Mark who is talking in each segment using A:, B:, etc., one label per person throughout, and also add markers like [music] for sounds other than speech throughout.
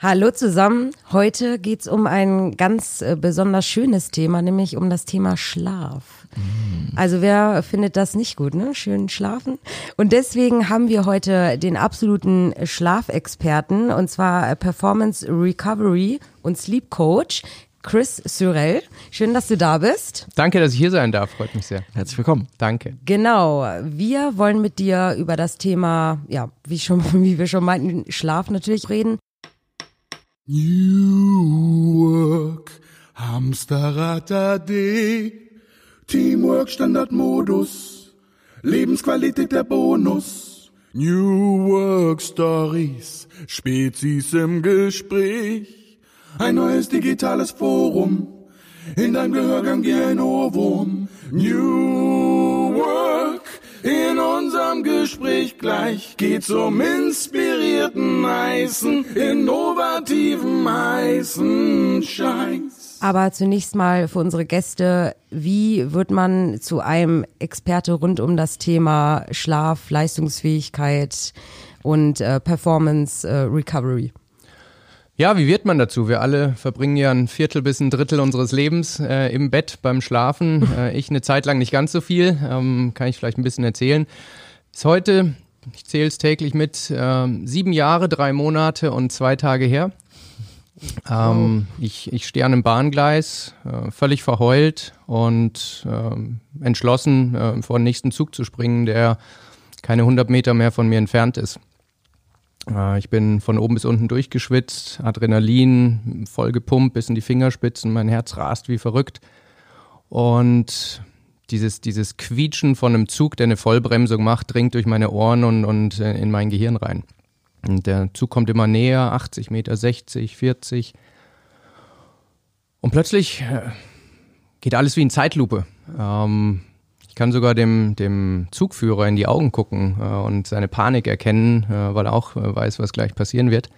A: Hallo zusammen. Heute geht's um ein ganz äh, besonders schönes Thema, nämlich um das Thema Schlaf. Also wer findet das nicht gut, ne? Schön schlafen. Und deswegen haben wir heute den absoluten Schlafexperten und zwar Performance Recovery und Sleep Coach Chris Syrell. Schön, dass du da bist.
B: Danke, dass ich hier sein darf. Freut mich sehr.
C: Herzlich willkommen.
B: Danke.
A: Genau. Wir wollen mit dir über das Thema, ja, wie schon, [laughs] wie wir schon meinten, Schlaf natürlich reden.
D: New Work, Hamsterrad AD, Teamwork Standardmodus, Lebensqualität der Bonus. New Work Stories, Spezies im Gespräch, ein neues digitales Forum, in deinem Gehörgang wie ein Ohrwurm. New Work, in unserem Gespräch gleich geht's um inspirierten, heißen, innovativen, heißen Scheiß.
A: Aber zunächst mal für unsere Gäste, wie wird man zu einem Experte rund um das Thema Schlaf, Leistungsfähigkeit und äh, Performance äh, Recovery?
B: Ja, wie wird man dazu? Wir alle verbringen ja ein Viertel bis ein Drittel unseres Lebens äh, im Bett beim Schlafen. [laughs] Äh, ich eine Zeit lang nicht ganz so viel, ähm, kann ich vielleicht ein bisschen erzählen. Ist heute, ich zähle es täglich mit, ähm, sieben Jahre, drei Monate und zwei Tage her. Ähm, ich, ich stehe an einem Bahngleis, äh, völlig verheult und ähm, entschlossen, äh, vor den nächsten Zug zu springen, der keine 100 Meter mehr von mir entfernt ist. Äh, ich bin von oben bis unten durchgeschwitzt, Adrenalin voll gepumpt bis in die Fingerspitzen, mein Herz rast wie verrückt. Und dieses, dieses Quietschen von einem Zug, der eine Vollbremsung macht, dringt durch meine Ohren und, und äh, in mein Gehirn rein. Und der Zug kommt immer näher, 80 Meter, 60, 40. Und plötzlich äh, geht alles wie in Zeitlupe. Ähm, kann sogar dem, dem Zugführer in die Augen gucken äh, und seine Panik erkennen, äh, weil er auch äh, weiß, was gleich passieren wird.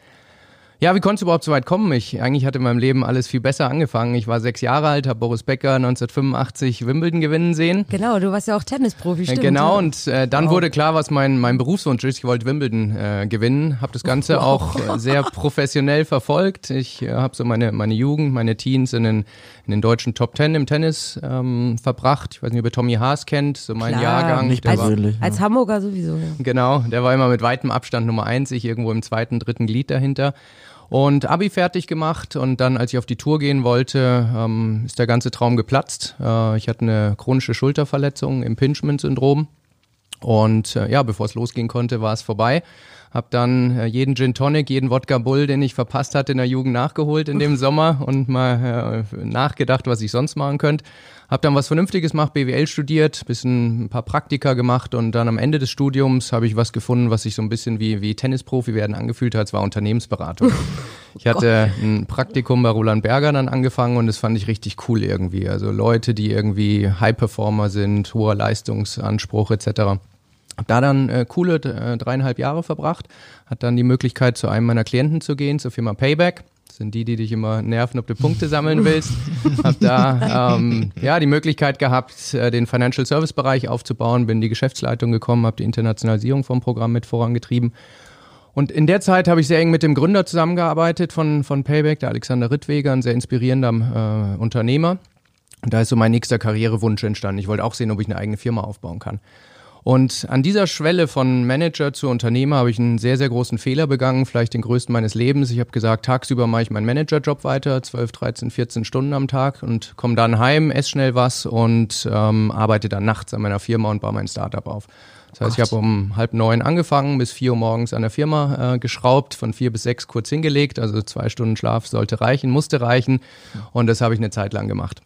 B: Ja, wie konnte es überhaupt so weit kommen? Ich eigentlich hatte in meinem Leben alles viel besser angefangen. Ich war sechs Jahre alt, habe Boris Becker 1985 Wimbledon gewinnen sehen.
A: Genau, du warst ja auch Tennisprofi, stimmt.
B: Genau, und äh, dann wow. wurde klar, was mein, mein Berufswunsch ist. Ich wollte Wimbledon äh, gewinnen, habe das Ganze wow. auch äh, sehr professionell verfolgt. Ich äh, habe so meine, meine Jugend, meine Teens in den, in den deutschen Top Ten im Tennis ähm, verbracht. Ich weiß nicht, ob ihr Tommy Haas kennt, so mein
A: Klar,
B: Jahrgang.
C: Nicht
B: Der war-
C: persönlich.
A: Als
C: ja.
A: Hamburger sowieso. Ja.
B: Genau, der war immer mit weitem Abstand Nummer eins, ich irgendwo im zweiten, dritten Glied dahinter. Und Abi fertig gemacht und dann, als ich auf die Tour gehen wollte, ähm, ist der ganze Traum geplatzt. Äh, ich hatte eine chronische Schulterverletzung, Impingement-Syndrom. Und äh, ja, bevor es losgehen konnte, war es vorbei. Hab dann äh, jeden Gin Tonic, jeden Wodka Bull, den ich verpasst hatte in der Jugend nachgeholt in dem [laughs] Sommer und mal äh, nachgedacht, was ich sonst machen könnte. Hab dann was Vernünftiges gemacht, BWL studiert, bisschen ein paar Praktika gemacht und dann am Ende des Studiums habe ich was gefunden, was sich so ein bisschen wie, wie Tennisprofi werden angefühlt hat. Es war Unternehmensberatung. [laughs] Ich hatte ein Praktikum bei Roland Berger dann angefangen und das fand ich richtig cool irgendwie. Also Leute, die irgendwie High-Performer sind, hoher Leistungsanspruch etc. Hab da dann äh, coole äh, dreieinhalb Jahre verbracht, hat dann die Möglichkeit, zu einem meiner Klienten zu gehen, zur Firma Payback. Das sind die, die dich immer nerven, ob du Punkte sammeln willst. [laughs] Hab da ähm, ja die Möglichkeit gehabt, äh, den Financial Service Bereich aufzubauen, bin in die Geschäftsleitung gekommen, habe die Internationalisierung vom Programm mit vorangetrieben. Und in der Zeit habe ich sehr eng mit dem Gründer zusammengearbeitet von, von Payback, der Alexander Rittweger, ein sehr inspirierender äh, Unternehmer. Und da ist so mein nächster Karrierewunsch entstanden. Ich wollte auch sehen, ob ich eine eigene Firma aufbauen kann. Und an dieser Schwelle von Manager zu Unternehmer habe ich einen sehr, sehr großen Fehler begangen, vielleicht den größten meines Lebens. Ich habe gesagt, tagsüber mache ich meinen Managerjob weiter, 12, 13, 14 Stunden am Tag und komme dann heim, esse schnell was und ähm, arbeite dann nachts an meiner Firma und baue mein Startup auf. Das heißt, ich habe um halb neun angefangen, bis vier Uhr morgens an der Firma äh, geschraubt, von vier bis sechs kurz hingelegt, also zwei Stunden Schlaf sollte reichen, musste reichen und das habe ich eine Zeit lang gemacht.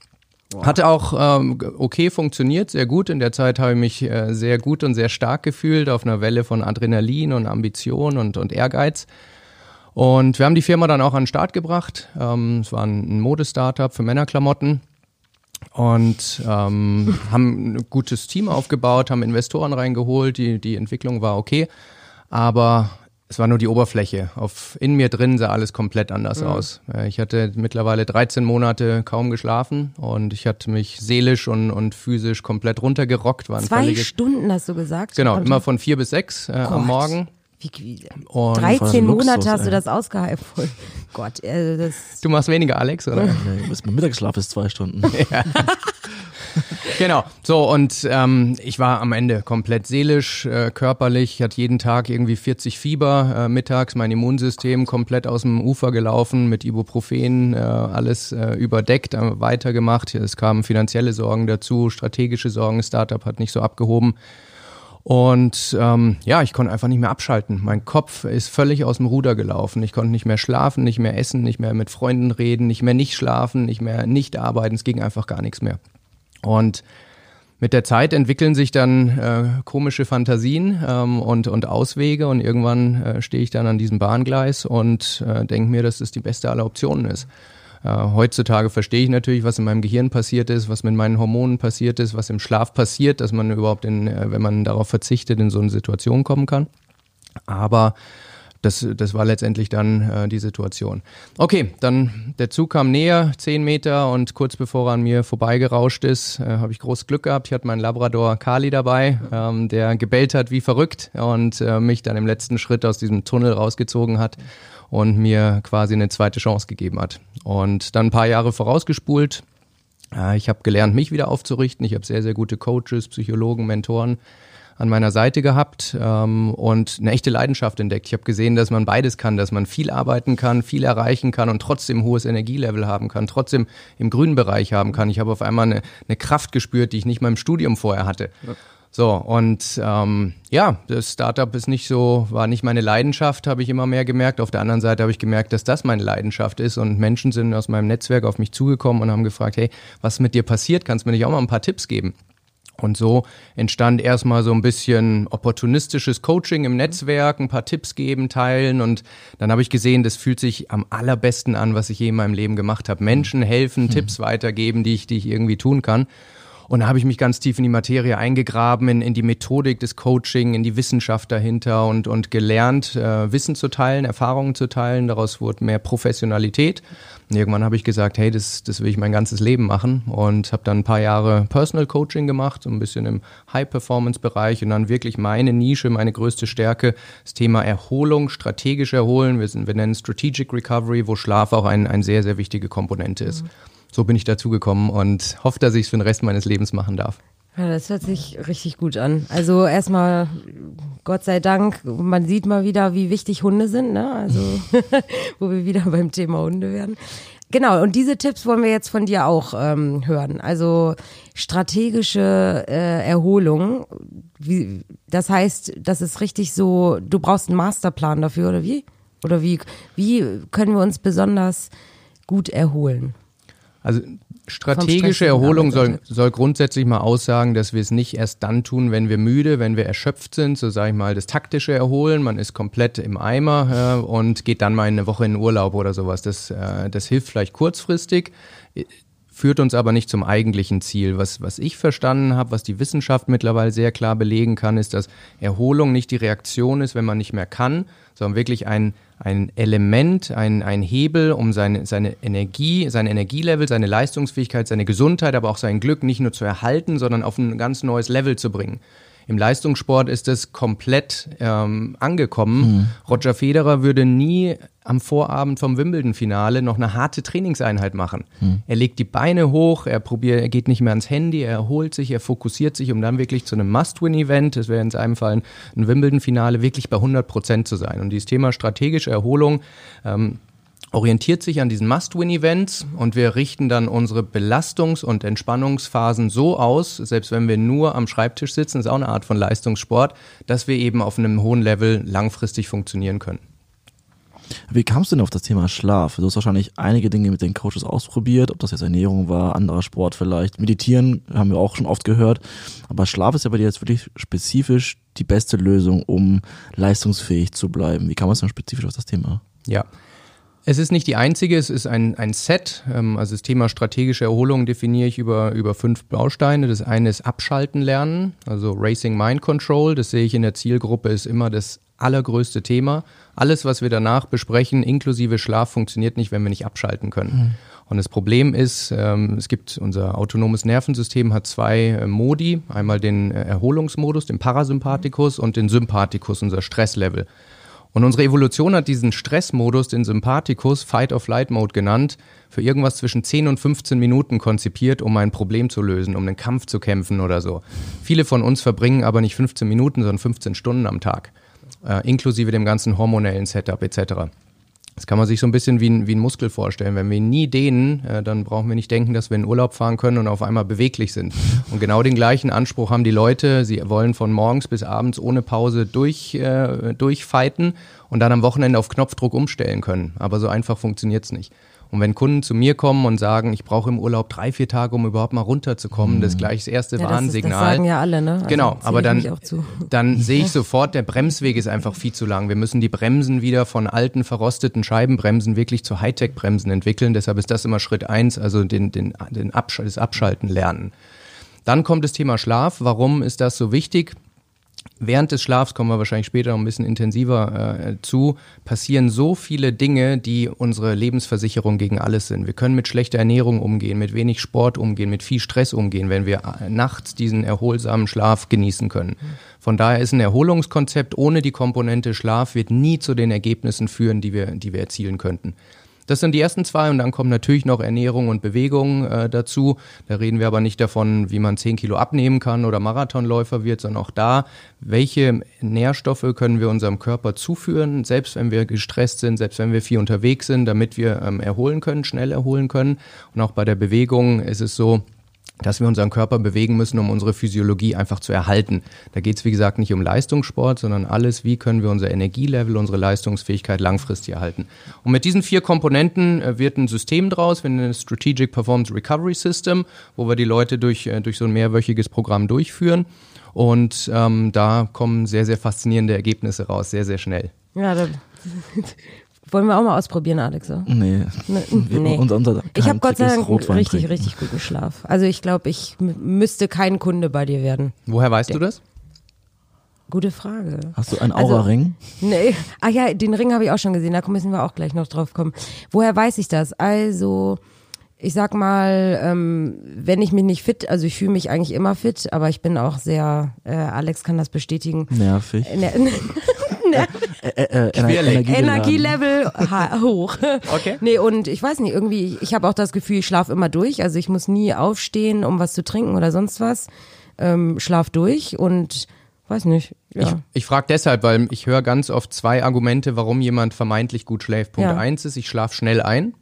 B: Hatte auch ähm, okay funktioniert, sehr gut. In der Zeit habe ich mich äh, sehr gut und sehr stark gefühlt, auf einer Welle von Adrenalin und Ambition und, und Ehrgeiz. Und wir haben die Firma dann auch an den Start gebracht. Ähm, es war ein, ein Modestartup für Männerklamotten und ähm, [laughs] haben ein gutes Team aufgebaut, haben Investoren reingeholt, die, die Entwicklung war okay, aber es war nur die Oberfläche. Auf, in mir drin sah alles komplett anders aus. Äh, Ich hatte mittlerweile 13 Monate kaum geschlafen und ich hatte mich seelisch und, und physisch komplett runtergerockt. War
A: Zwei Stunden hast du gesagt.
B: Genau, immer von vier bis sechs äh, am Morgen.
A: Wie, wie,
B: Und
A: 13
C: Luxus,
A: Monate hast
C: ey.
A: du das ausgehalten. Voll. [laughs] Gott, äh, das.
B: Du machst weniger, Alex, oder?
C: Nee, mein Mittagsschlaf ist zwei Stunden. [laughs]
B: Genau. So, und ähm, ich war am Ende komplett seelisch, äh, körperlich. Ich hatte jeden Tag irgendwie 40 Fieber äh, mittags, mein Immunsystem komplett aus dem Ufer gelaufen, mit Ibuprofen, äh, alles äh, überdeckt, äh, weitergemacht. Es kamen finanzielle Sorgen dazu, strategische Sorgen. Startup hat nicht so abgehoben. Und ähm, ja, ich konnte einfach nicht mehr abschalten. Mein Kopf ist völlig aus dem Ruder gelaufen. Ich konnte nicht mehr schlafen, nicht mehr essen, nicht mehr mit Freunden reden, nicht mehr nicht schlafen, nicht mehr nicht arbeiten. Es ging einfach gar nichts mehr. Und mit der Zeit entwickeln sich dann äh, komische Fantasien ähm, und, und Auswege und irgendwann äh, stehe ich dann an diesem Bahngleis und äh, denke mir, dass das die beste aller Optionen ist. Äh, heutzutage verstehe ich natürlich, was in meinem Gehirn passiert ist, was mit meinen Hormonen passiert ist, was im Schlaf passiert, dass man überhaupt, in, äh, wenn man darauf verzichtet, in so eine Situation kommen kann. Aber das, das war letztendlich dann äh, die Situation. Okay, dann der Zug kam näher, zehn Meter und kurz bevor er an mir vorbeigerauscht ist, äh, habe ich groß Glück gehabt. Ich hatte meinen Labrador Kali dabei, ähm, der gebellt hat wie verrückt und äh, mich dann im letzten Schritt aus diesem Tunnel rausgezogen hat und mir quasi eine zweite Chance gegeben hat. Und dann ein paar Jahre vorausgespult. Äh, ich habe gelernt, mich wieder aufzurichten. Ich habe sehr, sehr gute Coaches, Psychologen, Mentoren an meiner Seite gehabt ähm, und eine echte Leidenschaft entdeckt. Ich habe gesehen, dass man beides kann, dass man viel arbeiten kann, viel erreichen kann und trotzdem hohes Energielevel haben kann, trotzdem im grünen Bereich haben kann. Ich habe auf einmal eine, eine Kraft gespürt, die ich nicht mal im Studium vorher hatte. So, und ähm, ja, das Startup ist nicht so, war nicht meine Leidenschaft, habe ich immer mehr gemerkt. Auf der anderen Seite habe ich gemerkt, dass das meine Leidenschaft ist und Menschen sind aus meinem Netzwerk auf mich zugekommen und haben gefragt, hey, was mit dir passiert? Kannst du mir nicht auch mal ein paar Tipps geben? Und so entstand erstmal so ein bisschen opportunistisches Coaching im Netzwerk, ein paar Tipps geben, teilen und dann habe ich gesehen, das fühlt sich am allerbesten an, was ich je in meinem Leben gemacht habe. Menschen helfen, Tipps weitergeben, die ich, die ich irgendwie tun kann. Und da habe ich mich ganz tief in die Materie eingegraben, in, in die Methodik des Coaching, in die Wissenschaft dahinter und, und gelernt, äh, Wissen zu teilen, Erfahrungen zu teilen. Daraus wurde mehr Professionalität. Und irgendwann habe ich gesagt, hey, das, das will ich mein ganzes Leben machen und habe dann ein paar Jahre Personal Coaching gemacht, so ein bisschen im High-Performance-Bereich und dann wirklich meine Nische, meine größte Stärke, das Thema Erholung, strategisch erholen. Wir, sind, wir nennen Strategic Recovery, wo Schlaf auch ein, ein sehr, sehr wichtige Komponente ist. So bin ich dazu gekommen und hoffe, dass ich es für den Rest meines Lebens machen darf.
A: Ja, das hört sich richtig gut an. Also erstmal, Gott sei Dank, man sieht mal wieder, wie wichtig Hunde sind, ne? Also, [laughs] [laughs] wo wir wieder beim Thema Hunde werden. Genau, und diese Tipps wollen wir jetzt von dir auch ähm, hören. Also strategische äh, Erholung. Wie, das heißt, das ist richtig so, du brauchst einen Masterplan dafür, oder wie? Oder wie, wie können wir uns besonders gut erholen?
B: Also strategische Erholung soll, soll grundsätzlich mal aussagen, dass wir es nicht erst dann tun, wenn wir müde, wenn wir erschöpft sind, so sage ich mal, das taktische Erholen, man ist komplett im Eimer äh, und geht dann mal eine Woche in Urlaub oder sowas. Das, äh, das hilft vielleicht kurzfristig, führt uns aber nicht zum eigentlichen Ziel. Was, was ich verstanden habe, was die Wissenschaft mittlerweile sehr klar belegen kann, ist, dass Erholung nicht die Reaktion ist, wenn man nicht mehr kann, sondern wirklich ein, ein Element, ein, ein Hebel, um seine, seine Energie, sein Energielevel, seine Leistungsfähigkeit, seine Gesundheit, aber auch sein Glück nicht nur zu erhalten, sondern auf ein ganz neues Level zu bringen. Im Leistungssport ist es komplett ähm, angekommen. Roger Federer würde nie am Vorabend vom Wimbledon-Finale noch eine harte Trainingseinheit machen. Er legt die Beine hoch, er probiert, er geht nicht mehr ans Handy, er erholt sich, er fokussiert sich, um dann wirklich zu einem Must-Win-Event, das wäre in seinem Fall ein, ein Wimbledon-Finale, wirklich bei 100 Prozent zu sein. Und dieses Thema strategische Erholung ähm, orientiert sich an diesen Must-Win-Events und wir richten dann unsere Belastungs- und Entspannungsphasen so aus, selbst wenn wir nur am Schreibtisch sitzen, ist auch eine Art von Leistungssport, dass wir eben auf einem hohen Level langfristig funktionieren können.
C: Wie kamst du denn auf das Thema Schlaf? Du hast wahrscheinlich einige Dinge mit den Coaches ausprobiert, ob das jetzt Ernährung war, anderer Sport vielleicht. Meditieren haben wir auch schon oft gehört. Aber Schlaf ist ja bei dir jetzt wirklich spezifisch die beste Lösung, um leistungsfähig zu bleiben. Wie kam man denn spezifisch auf das Thema?
B: Ja. Es ist nicht die einzige, es ist ein, ein Set. Ähm, also das Thema strategische Erholung definiere ich über, über fünf Bausteine. Das eine ist Abschalten lernen, also Racing Mind Control. Das sehe ich in der Zielgruppe, ist immer das allergrößte Thema. Alles, was wir danach besprechen, inklusive Schlaf, funktioniert nicht, wenn wir nicht abschalten können. Und das Problem ist, ähm, es gibt unser autonomes Nervensystem hat zwei äh, Modi, einmal den äh, Erholungsmodus, den Parasympathikus und den Sympathikus, unser Stresslevel. Und unsere Evolution hat diesen Stressmodus, den Sympathikus, Fight-of-Flight-Mode genannt, für irgendwas zwischen 10 und 15 Minuten konzipiert, um ein Problem zu lösen, um einen Kampf zu kämpfen oder so. Viele von uns verbringen aber nicht 15 Minuten, sondern 15 Stunden am Tag, äh, inklusive dem ganzen hormonellen Setup etc. Das kann man sich so ein bisschen wie ein, wie ein Muskel vorstellen. Wenn wir nie dehnen, äh, dann brauchen wir nicht denken, dass wir in Urlaub fahren können und auf einmal beweglich sind. Und genau den gleichen Anspruch haben die Leute. Sie wollen von morgens bis abends ohne Pause durch, äh, durchfighten und dann am Wochenende auf Knopfdruck umstellen können. Aber so einfach funktioniert's nicht. Und wenn Kunden zu mir kommen und sagen, ich brauche im Urlaub drei, vier Tage, um überhaupt mal runterzukommen, das ist gleich das erste
A: Ja, das, ist,
B: Warnsignal.
A: das sagen ja alle, ne? Also
B: Genau, aber dann, dann [laughs] sehe ich sofort, der Bremsweg ist einfach viel zu lang. Wir müssen die Bremsen wieder von alten, verrosteten Scheibenbremsen wirklich zu Hightech-Bremsen entwickeln. Deshalb ist das immer Schritt eins, also den, den, den Absch das Abschalten lernen. Dann kommt das Thema Schlaf. Warum ist das so wichtig? Während des Schlafs kommen wir wahrscheinlich später noch ein bisschen intensiver äh, zu, passieren so viele Dinge, die unsere Lebensversicherung gegen alles sind. Wir können mit schlechter Ernährung umgehen, mit wenig Sport umgehen, mit viel Stress umgehen, wenn wir äh, nachts diesen erholsamen Schlaf genießen können. Von daher ist ein Erholungskonzept ohne die Komponente Schlaf wird nie zu den Ergebnissen führen, die wir, die wir erzielen könnten. Das sind die ersten zwei und dann kommt natürlich noch Ernährung und Bewegung äh, dazu. Da reden wir aber nicht davon, wie man 10 Kilo abnehmen kann oder Marathonläufer wird, sondern auch da, welche Nährstoffe können wir unserem Körper zuführen, selbst wenn wir gestresst sind, selbst wenn wir viel unterwegs sind, damit wir ähm, erholen können, schnell erholen können. Und auch bei der Bewegung ist es so, dass wir unseren Körper bewegen müssen, um unsere Physiologie einfach zu erhalten. Da geht es, wie gesagt, nicht um Leistungssport, sondern alles, wie können wir unser Energielevel, unsere Leistungsfähigkeit langfristig erhalten. Und mit diesen vier Komponenten äh, wird ein System draus, wir nennen es Strategic Performance Recovery System, wo wir die Leute durch, äh, durch so ein mehrwöchiges Programm durchführen. Und ähm, da kommen sehr, sehr faszinierende Ergebnisse raus, sehr, sehr schnell.
A: Ja, da, wollen wir auch mal ausprobieren, Alex. So?
C: Nee.
A: Ne, [laughs] nee.
C: unser- unser
A: Ich habe Gott sei Dank richtig,
C: trinken.
A: richtig guten Schlaf. Also ich glaube, ich müsste kein Kunde bei dir werden.
B: Woher weißt du das?
A: Gute Frage.
C: Hast du einen
A: Also-
C: Aura-Ring?
A: Nee. Ach ja, den Ring habe ich auch schon gesehen, da müssen wir auch gleich noch drauf kommen. Woher weiß ich das? Also, ich sag mal, ähm, wenn ich mich nicht fit, also ich fühle mich eigentlich immer fit, aber ich bin auch sehr, äh, Alex kann das bestätigen.
C: Nervig.
A: Ne, [laughs]
C: Äh, äh,
B: Querlich.
C: Energiegeladen.
A: Energielevel ha hoch.
B: Okay.
A: Nee, und ich weiß nicht, irgendwie, ich, habe auch das Gefühl, ich schlafe immer durch. Also ich muss nie aufstehen, um was zu trinken oder sonst was. Ähm, schlaf durch und weiß nicht. Ja.
B: Ich, ich frage deshalb, weil ich höre ganz oft zwei Argumente, warum jemand vermeintlich gut schläft. Punkt
A: Ja.
B: eins ist, ich schlafe schnell ein.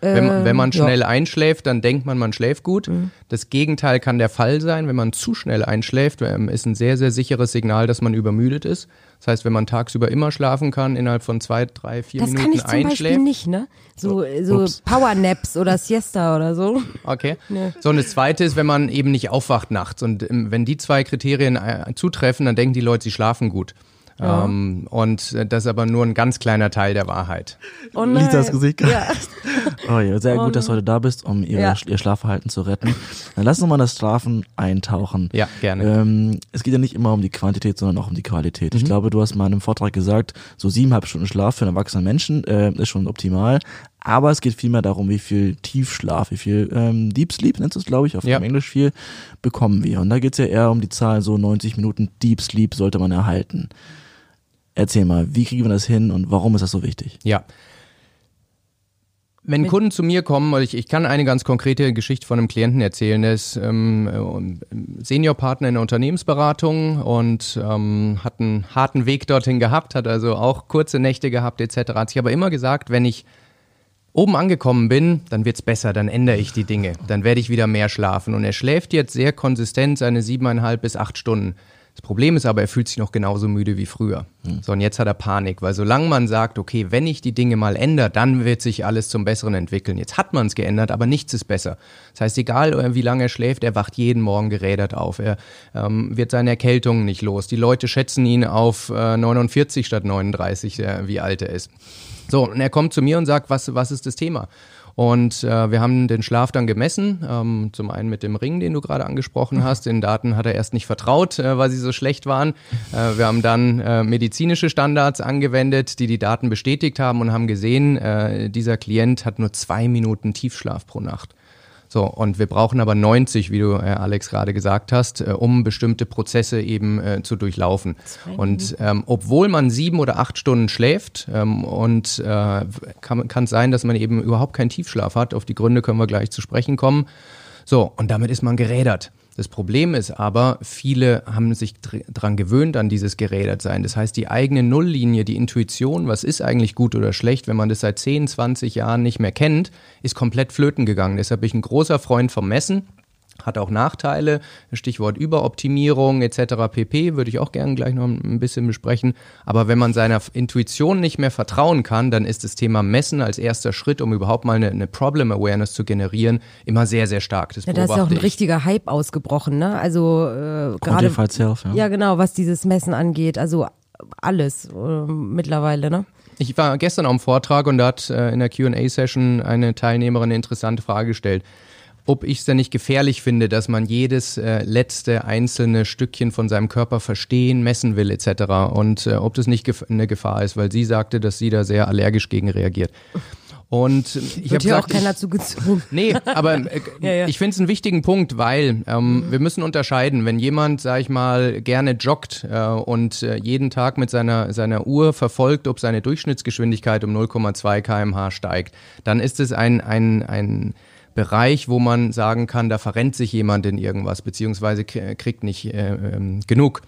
B: Wenn, man- wenn man
A: ja.
B: schnell einschläft, dann denkt man, man schläft gut. Das Gegenteil kann der Fall sein. Wenn man zu schnell einschläft, ähm, ist ein sehr, sehr sicheres Signal, dass man übermüdet ist. Das heißt, wenn man tagsüber immer schlafen kann, innerhalb von zwei, drei, vier
A: das kann
B: Minuten
A: ich zum Beispiel
B: einschläft.
A: nicht, ne? So, so
C: Ups.
A: Powernaps oder Siesta oder so.
B: Okay. [laughs] So, und das zweite ist, wenn man eben nicht aufwacht nachts. Und ähm, wenn die zwei Kriterien äh, zutreffen, dann denken die Leute, sie schlafen gut. Ähm, und äh, das ist aber nur ein ganz kleiner Teil der Wahrheit.
A: Oh nein.
C: Lisas Gesicht.
A: Ja. [laughs]
C: Oh ja, sehr gut, dass du heute da bist, um ihr,
A: Ja.
C: ihr Schlafverhalten zu retten. Dann lass uns mal das Schlafen eintauchen.
B: Ja, gerne.
C: Ähm, es geht ja nicht immer um die Quantität, sondern auch um die Qualität.
B: Mhm.
C: Ich glaube, du hast mal in einem Vortrag gesagt, so siebeneinhalb Stunden Schlaf für einen erwachsenen Menschen äh, ist schon optimal. Aber es geht vielmehr darum, wie viel Tiefschlaf, wie viel ähm, Deep Sleep, nennst du es, glaube ich, auf
B: Ja.
C: dem Englisch viel, bekommen wir. Und da geht es ja eher um die Zahl, so 90 Minuten Deep Sleep sollte man erhalten. Erzähl mal, wie kriegen wir das hin und warum ist das so wichtig?
B: Ja. Wenn Kunden zu mir kommen, und ich, ich kann eine ganz konkrete Geschichte von einem Klienten erzählen, der ist ähm, äh, Seniorpartner in der Unternehmensberatung und ähm, hat einen harten Weg dorthin gehabt, hat also auch kurze Nächte gehabt etc. Hat sich aber immer gesagt, wenn ich oben angekommen bin, dann wird's besser, dann ändere ich die Dinge, dann werde ich wieder mehr schlafen. Und er schläft jetzt sehr konsistent seine siebeneinhalb bis acht Stunden. Das Problem ist aber, er fühlt sich noch genauso müde wie früher. So, und jetzt hat er Panik, weil solange man sagt, okay, wenn ich die Dinge mal ändere, dann wird sich alles zum Besseren entwickeln. Jetzt hat man es geändert, aber nichts ist besser. Das heißt, egal äh, wie lange er schläft, er wacht jeden Morgen gerädert auf. Er ähm, wird seine Erkältungen nicht los. Die Leute schätzen ihn auf äh, 49 statt 39, äh, wie alt er ist. So, und er kommt zu mir und sagt, was, was ist das Thema? Und äh, wir haben den Schlaf dann gemessen, ähm, zum einen mit dem Ring, den du gerade angesprochen hast. Den Daten hat er erst nicht vertraut, äh, weil sie so schlecht waren. Äh, wir haben dann äh, medizinische Standards angewendet, die die Daten bestätigt haben und haben gesehen, äh, dieser Klient hat nur zwei Minuten Tiefschlaf pro Nacht. So, und wir brauchen aber 90, wie du, äh, Alex, gerade gesagt hast, äh, um bestimmte Prozesse eben äh, zu durchlaufen. Und ähm, obwohl man sieben oder acht Stunden schläft ähm, und äh, kann es sein, dass man eben überhaupt keinen Tiefschlaf hat, auf die Gründe können wir gleich zu sprechen kommen. So, und damit ist man gerädert. Das Problem ist aber, viele haben sich dran gewöhnt an dieses Gerädertsein. Das heißt, die eigene Nulllinie, die Intuition, was ist eigentlich gut oder schlecht, wenn man das seit 10, 20 Jahren nicht mehr kennt, ist komplett flöten gegangen. Deshalb bin ich ein großer Freund vom Messen hat auch Nachteile, Stichwort Überoptimierung etc. pp. würde ich auch gerne gleich noch ein bisschen besprechen. Aber wenn man seiner Intuition nicht mehr vertrauen kann, dann ist das Thema Messen als erster Schritt, um überhaupt mal eine, eine Problem Awareness zu generieren, immer sehr, sehr stark.
A: Das ja, da ist ja auch ein ich. richtiger Hype ausgebrochen, ne? Also äh, gerade
C: self, ja.
A: ja genau, was dieses Messen angeht, also alles äh, mittlerweile, ne?
B: Ich war gestern am Vortrag und da hat äh, in der Q&A-Session eine Teilnehmerin eine interessante Frage gestellt ob ich es denn nicht gefährlich finde, dass man jedes äh, letzte einzelne Stückchen von seinem Körper verstehen, messen will etc. Und äh, ob das nicht gef eine Gefahr ist, weil sie sagte, dass sie da sehr allergisch gegen reagiert. Und ich habe
A: ja auch keiner zugezogen.
B: Nee, aber äh, [laughs] ja, ja. ich finde es einen wichtigen Punkt, weil ähm, mhm. wir müssen unterscheiden, wenn jemand, sag ich mal, gerne joggt äh, und äh, jeden Tag mit seiner, seiner Uhr verfolgt, ob seine Durchschnittsgeschwindigkeit um 0,2 kmh steigt, dann ist es ein, ein, ein Bereich, wo man sagen kann, da verrennt sich jemand in irgendwas, beziehungsweise kriegt nicht äh, ähm, genug.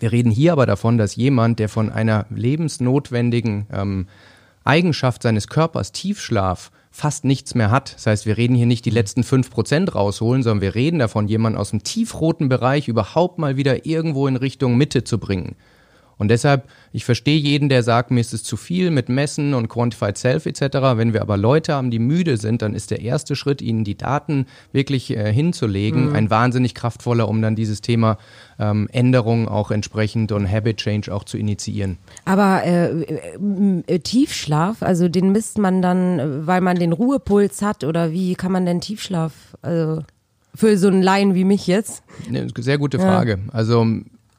B: Wir reden hier aber davon, dass jemand, der von einer lebensnotwendigen ähm, Eigenschaft seines Körpers, Tiefschlaf, fast nichts mehr hat. Das heißt, wir reden hier nicht die letzten fünf Prozent rausholen, sondern wir reden davon, jemanden aus dem tiefroten Bereich überhaupt mal wieder irgendwo in Richtung Mitte zu bringen. Und deshalb, ich verstehe jeden, der sagt, mir ist es zu viel mit Messen und Quantified Self etc. Wenn wir aber Leute haben, die müde sind, dann ist der erste Schritt, ihnen die Daten wirklich äh, hinzulegen, mhm. ein wahnsinnig kraftvoller, um dann dieses Thema ähm, Änderungen auch entsprechend und Habit Change auch zu initiieren.
A: Aber äh, äh, Tiefschlaf, also den misst man dann, weil man den Ruhepuls hat oder wie kann man denn Tiefschlaf, also für so einen Laien wie mich jetzt?
B: Eine sehr gute Frage. Ja. Also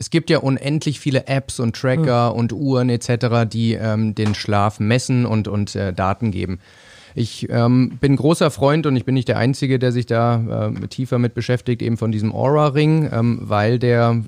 B: es gibt ja unendlich viele Apps und Tracker mhm. und Uhren etc., die ähm, den Schlaf messen und, und äh, Daten geben. Ich ähm, bin großer Freund und ich bin nicht der Einzige, der sich da äh, tiefer mit beschäftigt, eben von diesem Aura-Ring, ähm, weil der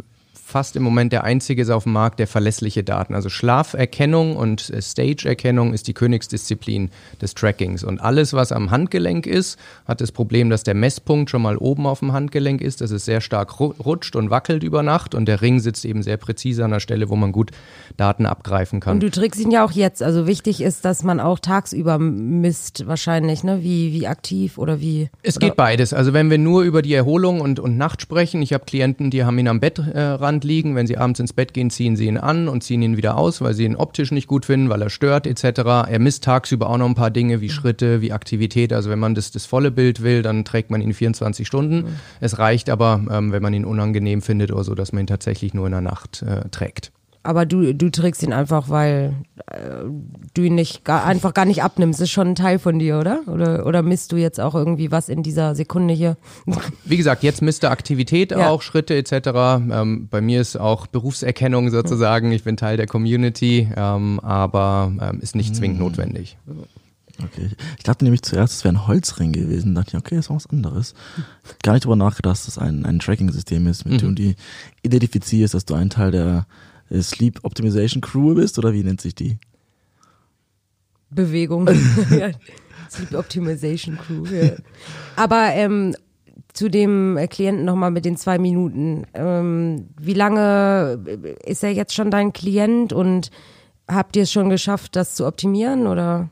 B: fast im Moment der einzige ist auf dem Markt, der verlässliche Daten. Also Schlaferkennung und äh, Stage-Erkennung ist die Königsdisziplin des Trackings. Und alles, was am Handgelenk ist, hat das Problem, dass der Messpunkt schon mal oben auf dem Handgelenk ist, dass es sehr stark rutscht und wackelt über Nacht und der Ring sitzt eben sehr präzise an der Stelle, wo man gut Daten abgreifen kann.
A: Und du trägst ihn ja auch jetzt. Also wichtig ist, dass man auch tagsüber misst wahrscheinlich, ne? Wie, wie aktiv oder wie?
B: Es geht beides. Also wenn wir nur über die Erholung und, und Nacht sprechen, ich habe Klienten, die haben ihn am Bettrand Wand liegen. Wenn sie abends ins Bett gehen, ziehen sie ihn an und ziehen ihn wieder aus, weil sie ihn optisch nicht gut finden, weil er stört etc. Er misst tagsüber auch noch ein paar Dinge wie Schritte, wie Aktivität. Also wenn man das, das volle Bild will, dann trägt man ihn 24 Stunden. Mhm. Es reicht aber, ähm, wenn man ihn unangenehm findet oder so, dass man ihn tatsächlich nur in der Nacht äh, trägt
A: aber du, du trägst ihn einfach, weil äh, du ihn nicht gar, einfach gar nicht abnimmst. Das ist schon ein Teil von dir, oder? Oder, oder misst du jetzt auch irgendwie was in dieser Sekunde hier? [laughs]
B: Wie gesagt, jetzt misst du Aktivität ja. auch, Schritte etc. Ähm, bei mir ist auch Berufserkennung sozusagen. Ich bin Teil der Community, ähm, aber ähm, ist nicht zwingend hm. notwendig.
C: Okay. Ich dachte nämlich zuerst, es wäre ein Holzring gewesen. Da dachte ich, okay, das war was anderes. Gar nicht darüber nachgedacht, dass das ein, ein Tracking-System ist, mit mhm. dem du identifizierst, dass du ein Teil der Sleep Optimization Crew bist oder wie nennt sich die?
A: Bewegung. [laughs] [laughs] Sleep Optimization Crew. Ja. Aber ähm, zu dem Klienten nochmal mit den zwei Minuten. Ähm, wie lange ist er jetzt schon dein Klient und habt ihr es schon geschafft, das zu optimieren oder?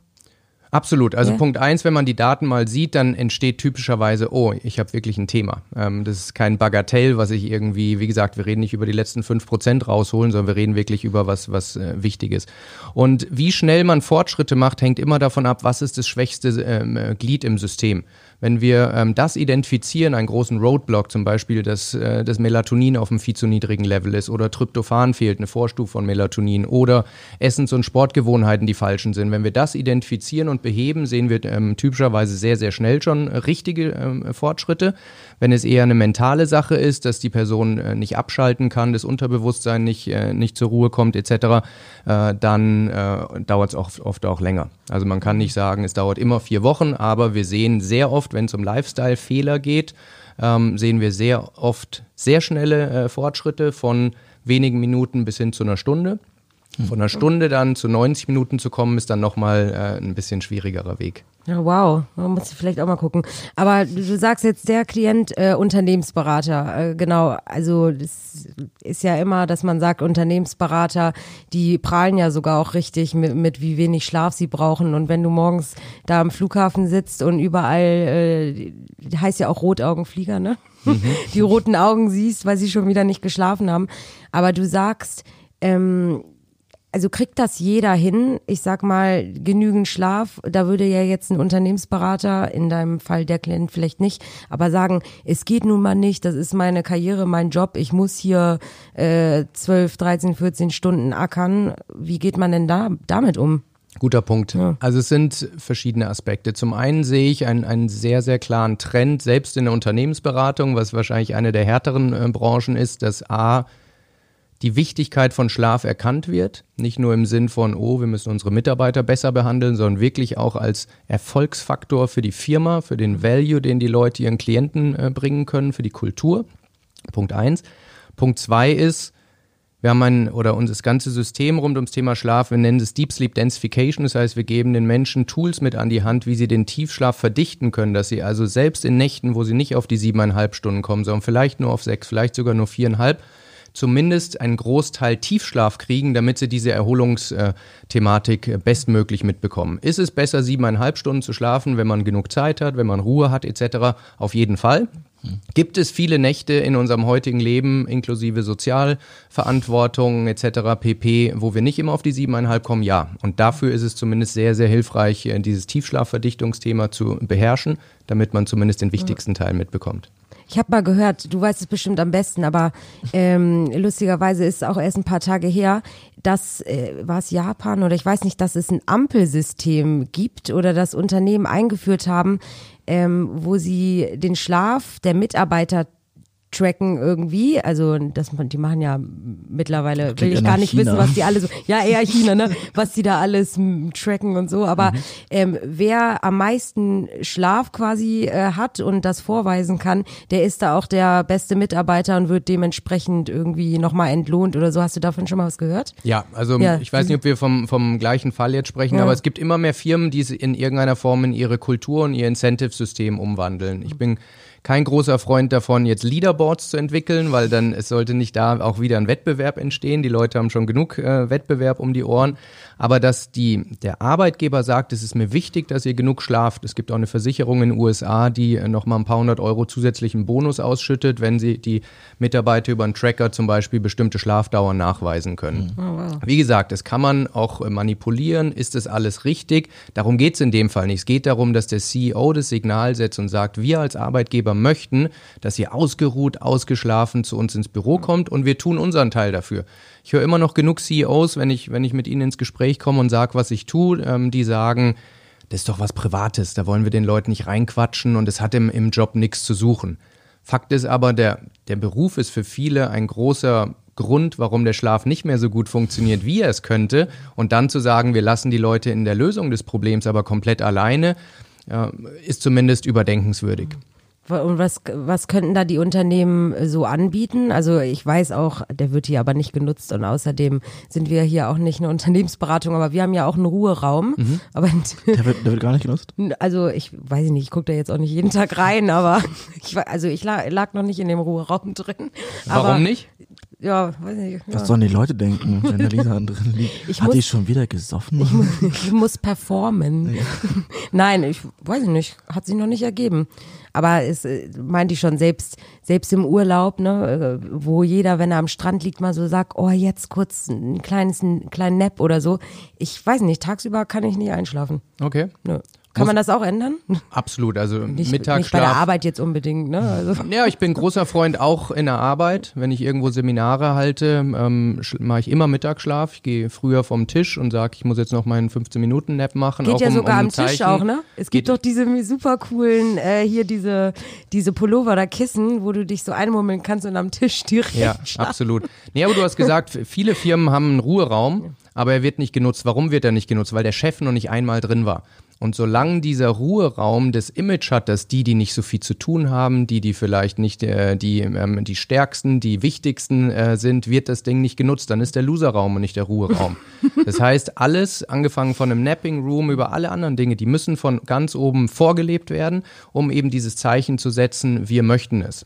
B: Absolut. Also ja. Punkt eins, wenn man die Daten mal sieht, dann entsteht typischerweise, oh, ich habe wirklich ein Thema. Ähm, das ist kein Bagatell, was ich irgendwie, wie gesagt, wir reden nicht über die letzten fünf Prozent rausholen, sondern wir reden wirklich über was, was äh, Wichtiges. Und wie schnell man Fortschritte macht, hängt immer davon ab, was ist das schwächste ähm, Glied im System. Wenn wir ähm, das identifizieren, einen großen Roadblock, zum Beispiel, dass äh, das Melatonin auf einem viel zu niedrigen Level ist oder Tryptophan fehlt, eine Vorstufe von Melatonin oder Essens- und Sportgewohnheiten, die falschen sind. Wenn wir das identifizieren und beheben, sehen wir ähm, typischerweise sehr, sehr schnell schon richtige ähm, Fortschritte. Wenn es eher eine mentale Sache ist, dass die Person äh, nicht abschalten kann, das Unterbewusstsein nicht, äh, nicht zur Ruhe kommt etc., äh, dann äh, dauert es oft, oft auch länger. Also man kann nicht sagen, es dauert immer vier Wochen, aber wir sehen sehr oft, wenn es um Lifestyle-Fehler geht, ähm, sehen wir sehr oft sehr schnelle äh, Fortschritte von wenigen Minuten bis hin zu einer Stunde. Von einer Stunde dann zu 90 Minuten zu kommen, ist dann nochmal äh, ein bisschen schwierigerer Weg.
A: Ja, wow, man muss vielleicht auch mal gucken. Aber du, sagst jetzt der Klient äh, Unternehmensberater, äh, genau. Also das ist ja immer, dass man sagt Unternehmensberater, die prahlen ja sogar auch richtig mit, mit wie wenig Schlaf sie brauchen. Und wenn du morgens da am Flughafen sitzt und überall äh, heißt ja auch Rotaugenflieger, ne? Mhm. [laughs] Die roten Augen siehst, weil sie schon wieder nicht geschlafen haben. Aber du sagst ähm, also kriegt das jeder hin? Ich sag mal, genügend Schlaf. Da würde ja jetzt ein Unternehmensberater, in deinem Fall der Klient vielleicht nicht, aber sagen, es geht nun mal nicht, das ist meine Karriere, mein Job, ich muss hier äh, 12, 13, 14 Stunden ackern. Wie geht man denn da damit um?
B: Guter Punkt. Ja. Also es sind verschiedene Aspekte. Zum einen sehe ich einen, einen sehr, sehr klaren Trend, selbst in der Unternehmensberatung, was wahrscheinlich eine der härteren äh, Branchen ist, dass A, die Wichtigkeit von Schlaf erkannt wird. Nicht nur im Sinn von, oh, wir müssen unsere Mitarbeiter besser behandeln, sondern wirklich auch als Erfolgsfaktor für die Firma, für den Value, den die Leute ihren Klienten äh, bringen können, für die Kultur. Punkt eins. Punkt zwei ist, wir haben ein, oder unser ganze System rund ums Thema Schlaf, wir nennen es Deep Sleep Densification. Das heißt, wir geben den Menschen Tools mit an die Hand, wie sie den Tiefschlaf verdichten können, dass sie also selbst in Nächten, wo sie nicht auf die siebeneinhalb Stunden kommen, sondern vielleicht nur auf sechs, vielleicht sogar nur viereinhalb, zumindest einen Großteil Tiefschlaf kriegen, damit sie diese Erholungsthematik äh, bestmöglich mitbekommen. Ist es besser, siebeneinhalb Stunden zu schlafen, wenn man genug Zeit hat, wenn man Ruhe hat etc.? Auf jeden Fall. Gibt es viele Nächte in unserem heutigen Leben, inklusive Sozialverantwortung etc. pp., wo wir nicht immer auf die siebeneinhalb kommen? Ja. Und dafür ist es zumindest sehr, sehr hilfreich, äh, dieses Tiefschlafverdichtungsthema zu beherrschen, damit man zumindest den wichtigsten Teil mitbekommt.
A: Ich habe mal gehört, du weißt es bestimmt am besten, aber ähm, lustigerweise ist es auch erst ein paar Tage her, dass, äh, war es Japan oder ich weiß nicht, dass es ein Ampelsystem gibt oder das Unternehmen eingeführt haben, ähm, wo sie den Schlaf der Mitarbeiter tracken irgendwie. Also das, die machen ja mittlerweile, will ich gar nicht China. wissen, was die alle so, ja eher [laughs] China, ne, was die da alles tracken und so. Aber mhm. ähm, wer am meisten Schlaf quasi äh, hat und das vorweisen kann, der ist da auch der beste Mitarbeiter und wird dementsprechend irgendwie nochmal entlohnt oder so. Hast du davon schon mal was gehört?
B: Ja, also ja. ich weiß nicht, ob wir vom, vom gleichen Fall jetzt sprechen, ja. aber es gibt immer mehr Firmen, die in irgendeiner Form in ihre Kultur und ihr Incentive-System umwandeln. Ich bin kein großer Freund davon, jetzt Leaderboards zu entwickeln, weil dann es sollte nicht da auch wieder ein Wettbewerb entstehen. Die Leute haben schon genug äh, Wettbewerb um die Ohren. Aber dass die, der Arbeitgeber sagt, es ist mir wichtig, dass ihr genug schlaft. Es gibt auch eine Versicherung in den USA, die äh, nochmal ein paar hundert Euro zusätzlichen Bonus ausschüttet, wenn sie die Mitarbeiter über einen Tracker zum Beispiel bestimmte Schlafdauern nachweisen können. Oh, wow. Wie gesagt, das kann man auch äh, manipulieren. Ist das alles richtig? Darum geht es in dem Fall nicht. Es geht darum, dass der CEO das Signal setzt und sagt, wir als Arbeitgeber Arbeitgeber möchten, dass ihr ausgeruht, ausgeschlafen zu uns ins Büro kommt und wir tun unseren Teil dafür. Ich höre immer noch genug CEOs, wenn ich, wenn ich mit ihnen ins Gespräch komme und sage, was ich tue, ähm, die sagen, das ist doch was Privates, da wollen wir den Leuten nicht reinquatschen und es hat im, im Job nichts zu suchen. Fakt ist aber, der, der Beruf ist für viele ein großer Grund, warum der Schlaf nicht mehr so gut funktioniert, wie er es könnte. Und dann zu sagen, wir lassen die Leute in der Lösung des Problems aber komplett alleine, äh, ist zumindest überdenkenswürdig.
A: Und was, was könnten da die Unternehmen so anbieten? Also ich weiß auch, der wird hier aber nicht genutzt und außerdem sind wir hier auch nicht eine [laughs] Unternehmensberatung, aber wir haben ja auch einen Ruheraum. Mhm. Aber [laughs]
C: der, wird, der wird gar nicht genutzt?
A: Also ich weiß nicht, ich gucke da jetzt auch nicht jeden Tag rein, aber [laughs] ich, also ich lag, lag noch nicht in dem Ruheraum drin.
B: Warum
A: aber,
B: nicht?
A: Ja, weiß nicht.
C: Was sollen die Leute denken, wenn [laughs] der Lisa drin liegt? Ich Hat muss, die schon wieder gesoffen?
A: Ich, muss, [laughs] ich muss performen. Ja. [laughs] Nein, ich weiß nicht, hat sich noch nicht ergeben. Aber es äh, meinte ich schon, selbst, selbst im Urlaub, ne, äh, wo jeder, wenn er am Strand liegt, mal so sagt, oh, jetzt kurz ein kleines, einen kleinen Nap oder so. Ich weiß nicht, tagsüber kann ich nicht einschlafen.
B: Okay. Nö.
A: Kann man das auch ändern?
B: Absolut, also
A: Nicht, nicht bei
B: Mittagsschlaf.
A: der Arbeit jetzt unbedingt, ne? Also, [laughs]
B: Ja, ich bin großer Freund auch in der Arbeit. Wenn ich irgendwo Seminare halte, ähm, mache ich immer Mittagsschlaf. Ich gehe früher vom Tisch und sage, ich muss jetzt noch meinen 15-Minuten-Nap machen.
A: geht ja
B: um,
A: sogar
B: um
A: am
B: ein
A: Tisch
B: Zeichen.
A: auch, ne? Es gibt
B: Geht-
A: doch diese super coolen, äh, hier diese, diese Pullover oder Kissen, wo du dich so einmummeln kannst und am Tisch direkt
B: Ja,
A: schlafen.
B: absolut. Nee, aber du hast [laughs] gesagt, viele Firmen haben einen Ruheraum, aber er wird nicht genutzt. Warum wird er nicht genutzt? Weil der Chef noch nicht einmal drin war. Und solange dieser Ruheraum das Image hat, dass die, die nicht so viel zu tun haben, die, die vielleicht nicht äh, die, ähm, die stärksten, die wichtigsten äh, sind, wird das Ding nicht genutzt. Dann ist der Loserraum und nicht der Ruheraum. [laughs] Das heißt, alles, angefangen von einem Napping Room über alle anderen Dinge, die müssen von ganz oben vorgelebt werden, um eben dieses Zeichen zu setzen, wir möchten es.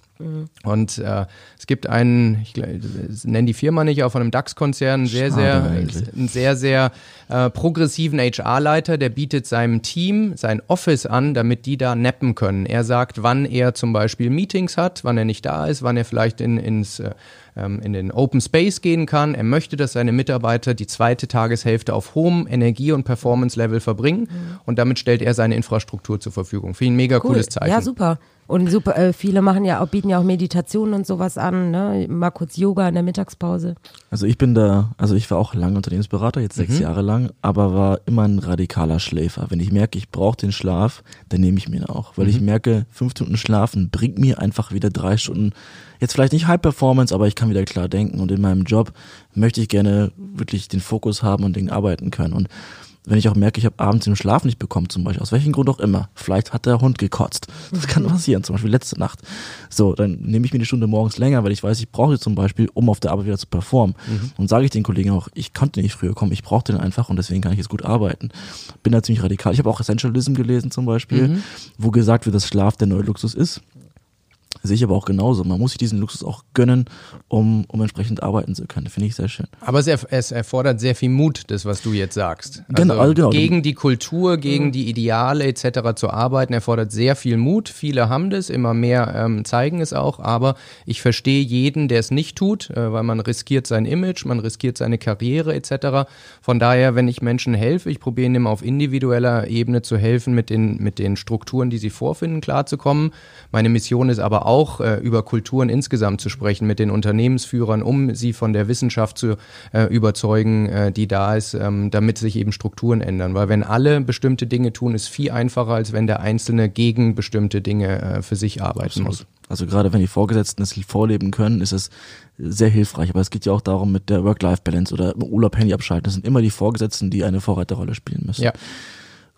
B: Und äh, es gibt einen, ich ich nenne die Firma nicht, auch von einem DAX-Konzern, sehr,
C: Schade
B: sehr,
C: eigentlich.
B: sehr, sehr äh, progressiven HR-Leiter, der bietet seinem Team sein Office an, damit die da nappen können. Er sagt, wann er zum Beispiel Meetings hat, wann er nicht da ist, wann er vielleicht in, ins, äh, ähm, in den Open Space gehen kann. Er möchte, dass seine Mitarbeiter die zweite Tageshälfte auf hohem Energie- und Performance-Level verbringen und damit stellt er seine Infrastruktur zur Verfügung. Für ihn ein mega
A: Cool.
B: cooles Zeichen.
A: Ja, super. Und super, äh, viele machen ja auch, bieten ja auch Meditationen und sowas an, ne? Mal kurz Yoga in der Mittagspause.
C: Also ich bin da, also ich war auch lange Unternehmensberater, jetzt sechs Jahre lang, aber war immer ein radikaler Schläfer. Wenn ich merke, ich brauche den Schlaf, dann nehme ich mir ihn auch. Weil ich merke, fünf Stunden schlafen bringt mir einfach wieder drei Stunden, jetzt vielleicht nicht High Performance, aber ich kann wieder klar denken. Und in meinem Job möchte ich gerne wirklich den Fokus haben und den arbeiten können. Und wenn ich auch merke, ich habe abends den Schlaf nicht bekommen, zum Beispiel, aus welchem Grund auch immer, vielleicht hat der Hund gekotzt. Das kann passieren, zum Beispiel letzte Nacht. So, dann nehme ich mir die Stunde morgens länger, weil ich weiß, ich brauche sie zum Beispiel, um auf der Arbeit wieder zu performen. Und sage ich den Kollegen auch, ich konnte nicht früher kommen, ich brauche den einfach und deswegen kann ich jetzt gut arbeiten. Bin da ziemlich radikal. Ich habe auch Essentialism gelesen zum Beispiel, wo gesagt wird, dass Schlaf der neue Luxus ist. Sehe ich aber auch genauso. Man muss sich diesen Luxus auch gönnen, um, um entsprechend arbeiten zu können. Finde ich sehr schön.
B: Aber es, es erfordert sehr viel Mut, das, was du jetzt sagst. Also
C: Genau, also genau.
B: Gegen die Kultur, gegen die Ideale etc. zu arbeiten, erfordert sehr viel Mut. Viele haben das, immer mehr ähm, zeigen es auch. Aber ich verstehe jeden, der es nicht tut, äh, weil man riskiert sein Image, man riskiert seine Karriere etc. Von daher, wenn ich Menschen helfe, ich probiere ihnen auf individueller Ebene zu helfen, mit den, mit den Strukturen, die sie vorfinden, klarzukommen. Meine Mission ist aber auch, äh, über Kulturen insgesamt zu sprechen, mit den Unternehmensführern, um sie von der Wissenschaft zu äh, überzeugen, äh, die da ist, ähm, damit sich eben Strukturen ändern. Weil wenn alle bestimmte Dinge tun, ist viel einfacher, als wenn der Einzelne gegen bestimmte Dinge äh, für sich arbeiten muss.
C: Also gerade wenn die Vorgesetzten es vorleben können, ist es sehr hilfreich. Aber es geht ja auch darum mit der Work-Life-Balance oder im Urlaub Handy abschalten. Das sind immer die Vorgesetzten, die eine Vorreiterrolle spielen müssen.
B: Ja.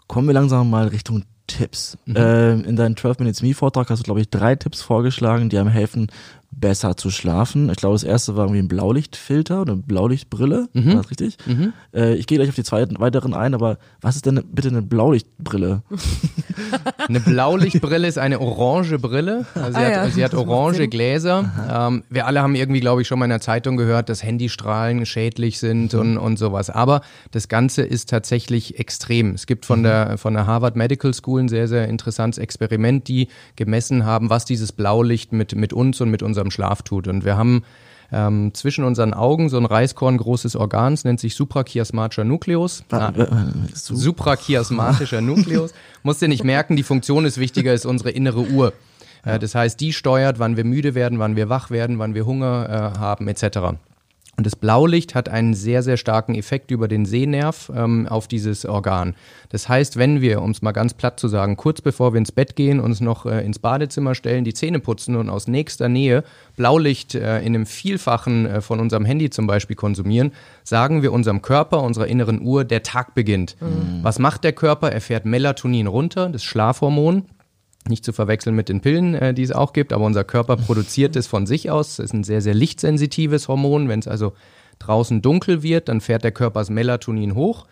C: Kommen wir langsam mal Richtung Tipps.
B: Mhm.
C: Ähm, in deinem 12 Minutes Me Vortrag hast du, glaube ich, drei Tipps vorgeschlagen, die einem helfen, besser zu schlafen. Ich glaube, das erste war irgendwie ein Blaulichtfilter oder eine Blaulichtbrille.
B: Mhm.
C: War das richtig? Äh, ich gehe gleich auf die zweiten weiteren ein, aber was ist denn bitte eine Blaulichtbrille? [laughs]
B: Eine Blaulichtbrille ist eine orange Brille. Also sie,
A: Ah
B: hat,
A: ja,
B: sie hat
A: macht
B: orange. Gläser. Ähm, wir alle haben irgendwie, glaube ich, schon mal in der Zeitung gehört, dass Handystrahlen schädlich sind und, und sowas. Aber das Ganze ist tatsächlich extrem. Es gibt von, der, von der Harvard Medical School ein sehr, sehr interessantes Experiment, die gemessen haben, was dieses Blaulicht mit, mit uns und mit unserem Schlaf tut. Und wir haben ähm, zwischen unseren Augen so ein Reiskorn großes Organ, es nennt sich suprachiasmatischer Nucleus. Ah, suprachiasmatischer Nukleus. [laughs] Musst dir nicht merken, die Funktion ist wichtiger als unsere innere Uhr. Äh, Das heißt, die steuert, wann wir müde werden, wann wir wach werden, wann wir Hunger äh, haben, etc. Und das Blaulicht hat einen sehr, sehr starken Effekt über den Sehnerv ähm, auf dieses Organ. Das heißt, wenn wir, um es mal ganz platt zu sagen, kurz bevor wir ins Bett gehen, uns noch äh, ins Badezimmer stellen, die Zähne putzen und aus nächster Nähe Blaulicht äh, in einem Vielfachen äh, von unserem Handy zum Beispiel konsumieren, sagen wir unserem Körper, unserer inneren Uhr, der Tag beginnt. Was macht der Körper? Er fährt Melatonin runter, das Schlafhormon. Nicht zu verwechseln mit den Pillen, äh, die es auch gibt, aber unser Körper produziert es von sich aus. Es ist ein sehr, sehr lichtsensitives Hormon. Wenn es also draußen dunkel wird, dann fährt der Körper das Melatonin hoch.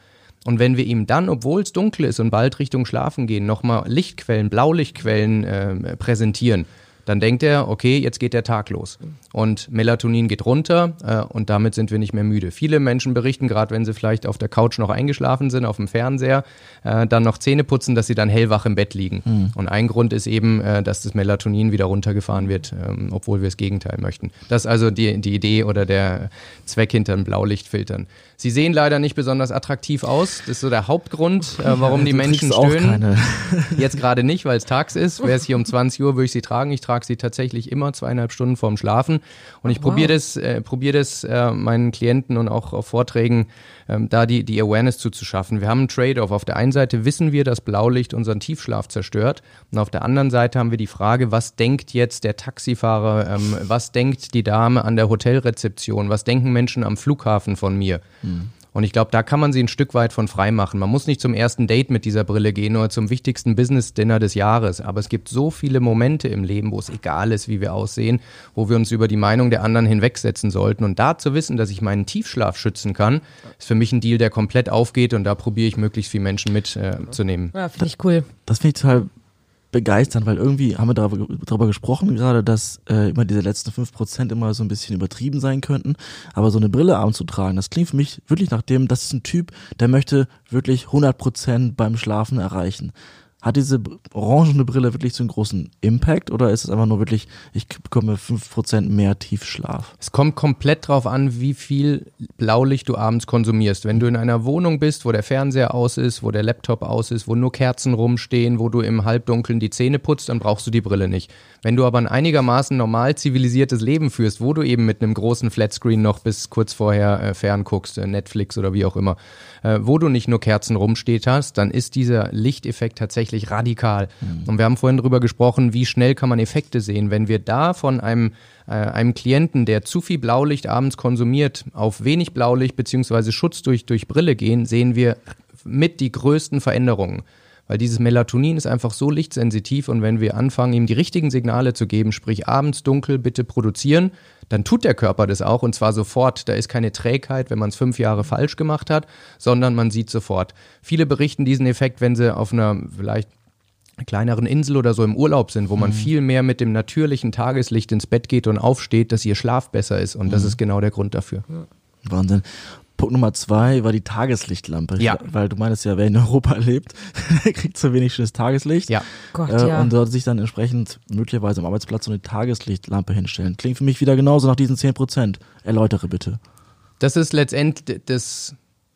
B: Und wenn wir ihm dann, obwohl es dunkel ist und bald Richtung Schlafen gehen, nochmal Lichtquellen, Blaulichtquellen äh, präsentieren, dann denkt er, okay, jetzt geht der Tag los. Und Melatonin geht runter äh, und damit sind wir nicht mehr müde. Viele Menschen berichten, gerade wenn sie vielleicht auf der Couch noch eingeschlafen sind, auf dem Fernseher, äh, dann noch Zähne putzen, dass sie dann hellwach im Bett liegen. Mhm. Und ein Grund ist eben, äh, dass das Melatonin wieder runtergefahren wird, ähm, obwohl wir das Gegenteil möchten. Das ist also die, die Idee oder der Zweck hinter den Blaulichtfiltern. Sie sehen leider nicht besonders attraktiv aus. Das ist so der Hauptgrund, äh, warum die Menschen stöhnen. [laughs] Jetzt gerade nicht, weil es tags ist. Wäre es hier um 20 Uhr, würde ich sie tragen. Ich trage sie tatsächlich immer zweieinhalb Stunden vorm Schlafen. Und ich oh, wow. probiere das, äh, probier das äh, meinen Klienten und auch auf Vorträgen ähm, da die, die Awareness zuzuschaffen. Wir haben einen Trade-off. Auf der einen Seite wissen wir, dass Blaulicht unseren Tiefschlaf zerstört. Und auf der anderen Seite haben wir die Frage, was denkt jetzt der Taxifahrer, ähm, was denkt die Dame an der Hotelrezeption, was denken Menschen am Flughafen von mir? Mhm. Und ich glaube, da kann man sie ein Stück weit von frei machen. Man muss nicht zum ersten Date mit dieser Brille gehen oder zum wichtigsten Business-Dinner des Jahres. Aber es gibt so viele Momente im Leben, wo es egal ist, wie wir aussehen, wo wir uns über die Meinung der anderen hinwegsetzen sollten. Und da zu wissen, dass ich meinen Tiefschlaf schützen kann, ist für mich ein Deal, der komplett aufgeht. Und da probiere ich möglichst viele Menschen mitzunehmen.
A: Äh, ja, finde ich cool.
C: Das finde ich total begeistern, weil irgendwie haben wir darüber, gesprochen gerade, dass äh, immer diese letzten fünf Prozent immer so ein bisschen übertrieben sein könnten. Aber so eine Brille abends zu tragen, das klingt für mich wirklich nach dem, das ist ein Typ, der möchte wirklich 100 Prozent beim Schlafen erreichen. Hat diese orangene Brille wirklich so einen großen Impact oder ist es einfach nur wirklich, ich bekomme 5% mehr Tiefschlaf?
B: Es kommt komplett drauf an, wie viel Blaulicht du abends konsumierst. Wenn du in einer Wohnung bist, wo der Fernseher aus ist, wo der Laptop aus ist, wo nur Kerzen rumstehen, wo du im Halbdunkeln die Zähne putzt, dann brauchst du die Brille nicht. Wenn du aber ein einigermaßen normal zivilisiertes Leben führst, wo du eben mit einem großen Flatscreen noch bis kurz vorher äh, fernguckst, äh, Netflix oder wie auch immer, äh, wo du nicht nur Kerzen rumsteht hast, dann ist dieser Lichteffekt tatsächlich radikal. Mhm. Und wir haben vorhin darüber gesprochen, wie schnell kann man Effekte sehen. Wenn wir da von einem äh, einem Klienten, der zu viel Blaulicht abends konsumiert, auf wenig Blaulicht beziehungsweise Schutz durch, durch Brille gehen, sehen wir mit die größten Veränderungen weil dieses Melatonin ist einfach so lichtsensitiv und wenn wir anfangen, ihm die richtigen Signale zu geben, sprich abends dunkel bitte produzieren, dann tut der Körper das auch und zwar sofort. Da ist keine Trägheit, wenn man es fünf Jahre falsch gemacht hat, sondern man sieht sofort. Viele berichten diesen Effekt, wenn sie auf einer vielleicht kleineren Insel oder so im Urlaub sind, wo man mhm. viel mehr mit dem natürlichen Tageslicht ins Bett geht und aufsteht, dass ihr Schlaf besser ist. Und mhm. das ist genau der Grund dafür.
C: Wahnsinn. Punkt Nummer zwei war die Tageslichtlampe.
B: Ja.
C: Weil du meinst ja, wer in Europa [laughs] lebt, der kriegt zu wenig schönes Tageslicht.
B: Ja.
A: Gott, äh, ja.
C: Und sollte sich dann entsprechend möglicherweise am Arbeitsplatz so eine Tageslichtlampe hinstellen. Klingt für mich wieder genauso nach diesen zehn Prozent. Erläutere bitte.
B: Das ist letztendlich das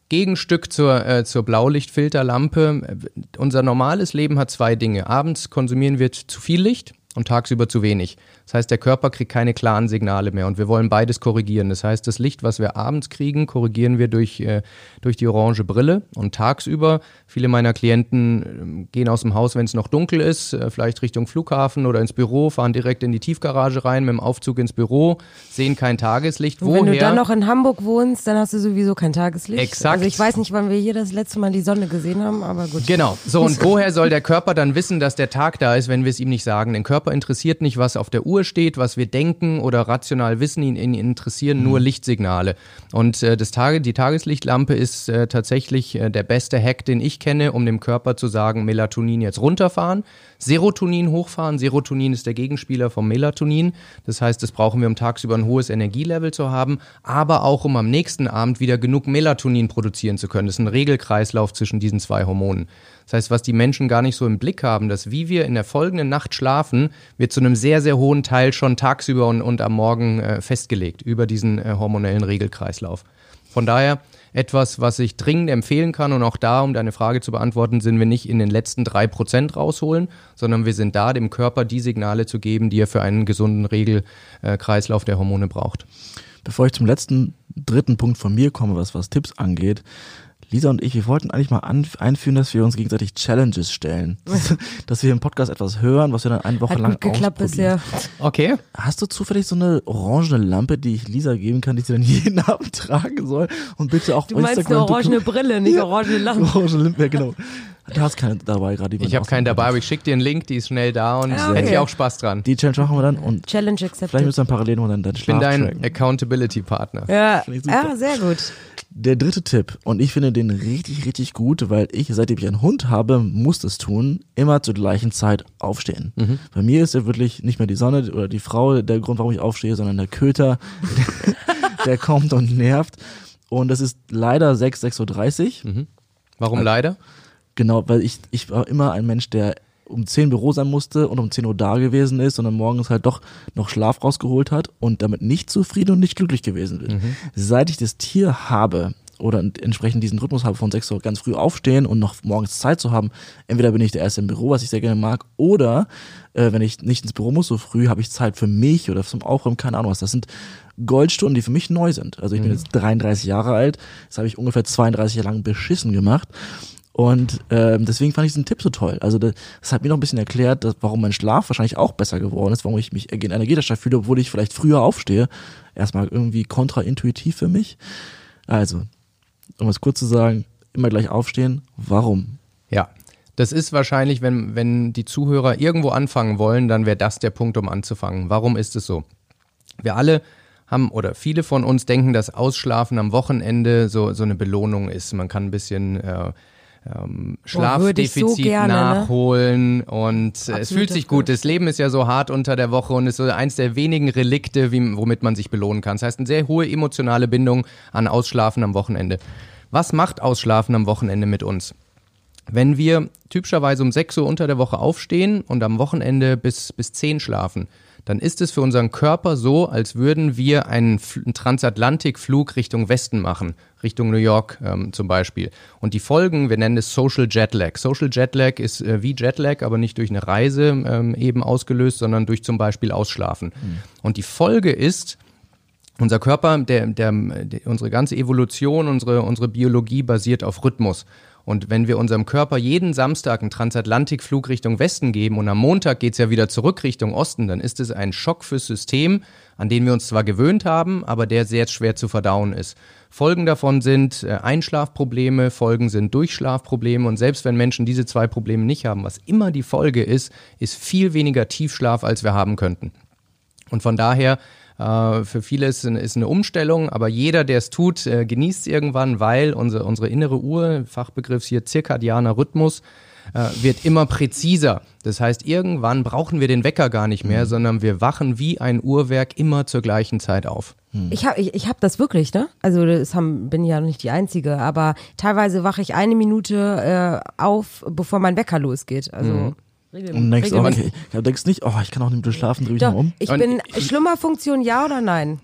B: Gegenstück zur, äh, zur Blaulichtfilterlampe. Unser normales Leben hat zwei Dinge. Abends konsumieren wir zu viel Licht und tagsüber zu wenig. Das heißt, der Körper kriegt keine klaren Signale mehr und wir wollen beides korrigieren. Das heißt, das Licht, was wir abends kriegen, korrigieren wir durch, äh, durch die orange Brille und tagsüber, viele meiner Klienten äh, gehen aus dem Haus, wenn es noch dunkel ist, äh, vielleicht Richtung Flughafen oder ins Büro, fahren direkt in die Tiefgarage rein mit dem Aufzug ins Büro, sehen kein Tageslicht.
A: Und wenn du dann noch in Hamburg wohnst, dann hast du sowieso kein Tageslicht.
B: Exakt.
A: Also ich weiß nicht, wann wir hier das letzte Mal die Sonne gesehen haben, aber gut.
B: Genau. So, [laughs] und woher soll der Körper dann wissen, dass der Tag da ist, wenn wir es ihm nicht sagen? Den Körper interessiert nicht, was auf der Uhr steht, was wir denken oder rational wissen, ihn, ihn interessieren mhm. nur Lichtsignale. Und äh, das Tage, die Tageslichtlampe ist äh, tatsächlich äh, der beste Hack, den ich kenne, um dem Körper zu sagen, Melatonin jetzt runterfahren. Serotonin hochfahren. Serotonin ist der Gegenspieler vom Melatonin. Das heißt, das brauchen wir, um tagsüber ein hohes Energielevel zu haben, aber auch, um am nächsten Abend wieder genug Melatonin produzieren zu können. Das ist ein Regelkreislauf zwischen diesen zwei Hormonen. Das heißt, was die Menschen gar nicht so im Blick haben, dass wie wir in der folgenden Nacht schlafen, wird zu einem sehr, sehr hohen Teil schon tagsüber und, und am Morgen äh, festgelegt über diesen äh, hormonellen Regelkreislauf. Von daher etwas, was ich dringend empfehlen kann. Und auch da, um deine Frage zu beantworten, sind wir nicht in den letzten drei Prozent rausholen, sondern wir sind da, dem Körper die Signale zu geben, die er für einen gesunden Regelkreislauf der Hormone braucht.
C: Bevor ich zum letzten, dritten Punkt von mir komme, was, was Tipps angeht, Lisa und ich, wir wollten eigentlich mal einführen, dass wir uns gegenseitig Challenges stellen. [laughs] [laughs] dass wir im Podcast etwas hören, was wir dann eine Woche
A: Hat
C: lang
A: gut geklappt bisher.
B: Okay.
C: Hast du zufällig so eine orangene Lampe, die ich Lisa geben kann, die sie dann [laughs] jeden Abend tragen soll? Und bitte auch
A: Du meinst Instagram eine orangene Brille, nicht orangene Lampe.
C: Orangene Lampe, ja, genau. Du hast keine dabei gerade.
B: Ich habe keinen dabei, aber ich schicke dir einen Link, die ist schnell da und ah, okay. hätte ich auch Spaß dran.
C: Die Challenge machen wir dann und
A: Challenge accepted.
C: Vielleicht müssen wir dann parallel noch dann, dann
B: Ich bin dein Accountability-Partner.
A: Ja. ja, sehr gut.
C: Der dritte Tipp, und ich finde den richtig, richtig gut, weil ich, seitdem ich einen Hund habe, muss das tun, immer zur gleichen Zeit aufstehen.
B: Mhm.
C: Bei mir ist ja wirklich nicht mehr die Sonne oder die Frau der Grund, warum ich aufstehe, sondern der Köter, der, [laughs] der kommt und nervt. Und das ist leider 6, 6.30 Uhr.
B: Warum leider?
C: Genau, weil ich, ich war immer ein Mensch, der um 10 Büro sein musste und um 10 Uhr da gewesen ist und dann morgens halt doch noch Schlaf rausgeholt hat und damit nicht zufrieden und nicht glücklich gewesen bin. Seit ich das Tier habe oder entsprechend diesen Rhythmus habe von 6 Uhr ganz früh aufstehen und noch morgens Zeit zu haben, entweder bin ich der Erste im Büro, was ich sehr gerne mag, oder äh, wenn ich nicht ins Büro muss so früh, habe ich Zeit für mich oder zum Aufräumen, keine Ahnung was. Das sind Goldstunden, die für mich neu sind. Also ich bin jetzt 33 Jahre alt, das habe ich ungefähr 32 Jahre lang beschissen gemacht. Und ähm, deswegen fand ich diesen Tipp so toll. Also das, das hat mir noch ein bisschen erklärt, dass, warum mein Schlaf wahrscheinlich auch besser geworden ist, warum ich mich energetischer fühle, obwohl ich vielleicht früher aufstehe. Erstmal irgendwie kontraintuitiv für mich. Also, um es kurz zu sagen, immer gleich aufstehen. Warum?
B: Ja. Das ist wahrscheinlich, wenn, wenn die Zuhörer irgendwo anfangen wollen, dann wäre das der Punkt, um anzufangen. Warum ist es so? Wir alle haben oder viele von uns denken, dass Ausschlafen am Wochenende so, so eine Belohnung ist. Man kann ein bisschen äh, ähm,
A: würde ich so
B: Schlafdefizit
A: ne?
B: nachholen und äh, es fühlt sich gut. Das Leben ist ja so hart unter der Woche und ist so eins der wenigen Relikte, wie, womit man sich belohnen kann. Das heißt, eine sehr hohe emotionale Bindung an Ausschlafen am Wochenende. Was macht Ausschlafen am Wochenende mit uns? Wenn wir typischerweise um 6 Uhr unter der Woche aufstehen und am Wochenende bis, bis 10 schlafen, dann ist es für unseren Körper so, als würden wir einen, einen Transatlantikflug Richtung Westen machen, Richtung New York ähm, zum Beispiel. Und die Folgen, wir nennen es Social Jetlag. Social Jetlag ist äh, wie Jetlag, aber nicht durch eine Reise ähm, eben ausgelöst, sondern durch zum Beispiel Ausschlafen. Und die Folge ist, unser Körper, der, der, der, unsere ganze Evolution, unsere, unsere Biologie basiert auf Rhythmus. Und wenn wir unserem Körper jeden Samstag einen Transatlantikflug Richtung Westen geben und am Montag geht's ja wieder zurück Richtung Osten, dann ist es ein Schock fürs System, an den wir uns zwar gewöhnt haben, aber der sehr schwer zu verdauen ist. Folgen davon sind äh, Einschlafprobleme, Folgen sind Durchschlafprobleme und selbst wenn Menschen diese zwei Probleme nicht haben, was immer die Folge ist, ist viel weniger Tiefschlaf, als wir haben könnten. Und von daher, für viele ist, es eine Umstellung, aber jeder, der es tut, äh, genießt es irgendwann, weil unsere, unsere innere Uhr, Fachbegriff hier zirkadianer Rhythmus, äh, wird immer präziser. Das heißt, irgendwann brauchen wir den Wecker gar nicht mehr, sondern wir wachen wie ein Uhrwerk immer zur gleichen Zeit auf.
A: Ich habe ich, ich hab das wirklich, ne? Also das haben, bin ja nicht die Einzige, aber teilweise wache ich eine Minute äh, auf, bevor mein Wecker losgeht. Also
B: Mhm.
C: Und denkst, oh, okay. denkst nicht, oh, ich kann auch nicht mehr schlafen, dreh mich
A: Doch,
C: mal um.
A: ich bin
B: ich-
A: Schlummerfunktion ja oder nein?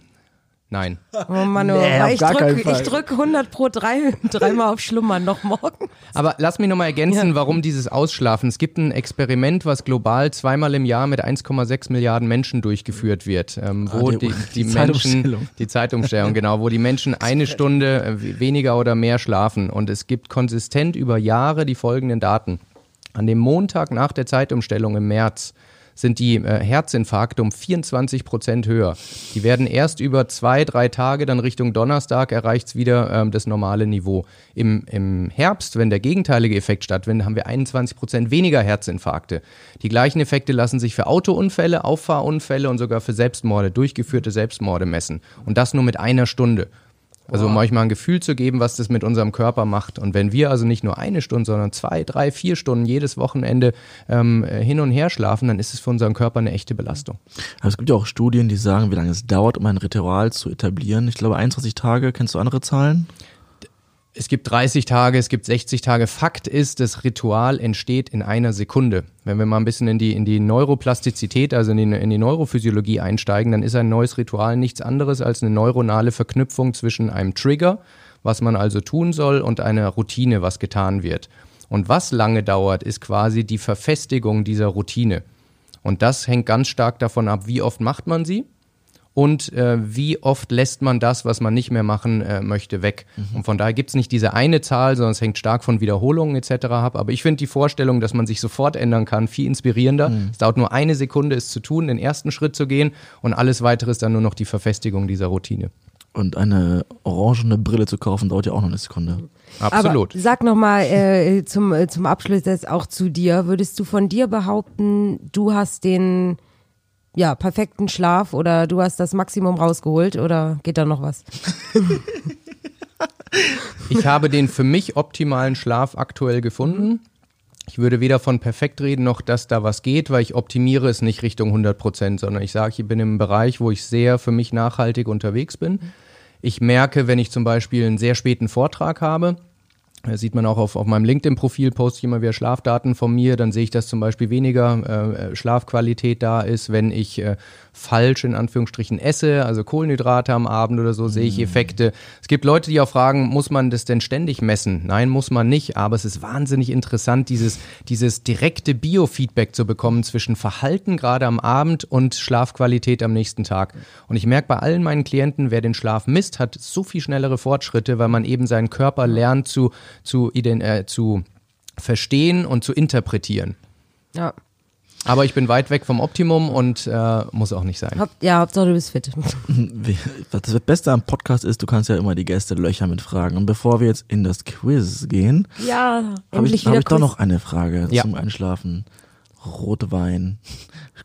B: Nein.
A: Oh Mann, oh,
C: Nee,
A: ich drücke ich drück 100 pro drei, [laughs] dreimal auf Schlummern noch morgen.
B: Aber lass mich nochmal ergänzen,
A: Ja.
B: warum dieses Ausschlafen. Es gibt ein Experiment, was global zweimal im Jahr mit 1,6 Milliarden Menschen durchgeführt wird, ähm, wo
C: Ah, die-
B: die, die,
C: die
B: Menschen,
C: Zeitumstellung.
B: die Zeitumstellung, genau, wo die Menschen [laughs] eine Stunde äh, we- weniger oder mehr schlafen. Und es gibt konsistent über Jahre die folgenden Daten. An dem Montag nach der Zeitumstellung im März sind die äh, Herzinfarkte um 24 Prozent höher. Die werden erst über zwei, drei Tage, dann Richtung Donnerstag erreicht's wieder ähm, das normale Niveau. Im, Im Herbst, wenn der gegenteilige Effekt stattfindet, haben wir 21 Prozent weniger Herzinfarkte. Die gleichen Effekte lassen sich für Autounfälle, Auffahrunfälle und sogar für Selbstmorde, durchgeführte Selbstmorde messen. Und das nur mit einer Stunde. Also um euch mal ein Gefühl zu geben, was das mit unserem Körper macht. Und wenn wir also nicht nur eine Stunde, sondern zwei, drei, vier Stunden jedes Wochenende ähm, äh, hin und her schlafen, dann ist es für unseren Körper eine echte Belastung.
C: Aber es gibt ja auch Studien, die sagen, wie lange es dauert, um ein Ritual zu etablieren. Ich glaube 21 Tage. Kennst du andere Zahlen?
B: Es gibt 30 Tage, es gibt 60 Tage. Fakt ist, das Ritual entsteht in einer Sekunde. Wenn wir mal ein bisschen in die, in die Neuroplastizität, also in die, in die Neurophysiologie einsteigen, dann ist ein neues Ritual nichts anderes als eine neuronale Verknüpfung zwischen einem Trigger, was man also tun soll, und einer Routine, was getan wird. Und was lange dauert, ist quasi die Verfestigung dieser Routine. Und das hängt ganz stark davon ab, wie oft macht man sie und äh, wie oft lässt man das, was man nicht mehr machen äh, möchte, weg. Und von daher gibt's nicht diese eine Zahl, sondern es hängt stark von Wiederholungen etc. ab. Aber ich finde die Vorstellung, dass man sich sofort ändern kann, viel inspirierender. Es dauert nur eine Sekunde, es zu tun, den ersten Schritt zu gehen und alles weitere ist dann nur noch die Verfestigung dieser Routine.
C: Und eine orangene Brille zu kaufen, dauert ja auch noch eine Sekunde.
B: Absolut.
A: Aber sag nochmal äh, zum, äh, zum Abschluss jetzt auch zu dir. Würdest du von dir behaupten, du hast den ja, perfekten Schlaf oder du hast das Maximum rausgeholt oder geht da noch was? [laughs]
B: Ich habe den für mich optimalen Schlaf aktuell gefunden. Ich würde weder von perfekt reden, noch dass da was geht, weil ich optimiere es nicht Richtung 100 Prozent, sondern ich sage, ich bin im Bereich, wo ich sehr für mich nachhaltig unterwegs bin. Ich merke, wenn ich zum Beispiel einen sehr späten Vortrag habe, das sieht man auch auf, auf meinem LinkedIn-Profil, poste ich immer wieder Schlafdaten von mir, dann sehe ich, dass zum Beispiel weniger äh, Schlafqualität da ist, wenn ich äh, falsch in Anführungsstrichen esse, also Kohlenhydrate am Abend oder so, sehe ich Effekte. Es gibt Leute, die auch fragen, muss man das denn ständig messen? Nein, muss man nicht, aber es ist wahnsinnig interessant, dieses, dieses direkte Biofeedback zu bekommen zwischen Verhalten gerade am Abend und Schlafqualität am nächsten Tag. Und ich merke bei allen meinen Klienten, wer den Schlaf misst, hat so viel schnellere Fortschritte, weil man eben seinen Körper lernt zu, zu, äh, zu verstehen und zu interpretieren.
A: Ja.
B: Aber ich bin weit weg vom Optimum und äh, muss auch nicht sein.
A: Haupt, ja, Hauptsache du bist fit. [laughs]
C: Das Beste am Podcast ist, du kannst ja immer die Gäste löcher mit Fragen. Und bevor wir jetzt in das Quiz gehen,
A: Ja,
C: habe ich, hab ich doch noch eine Frage
B: Ja.
C: zum Einschlafen. Rotwein.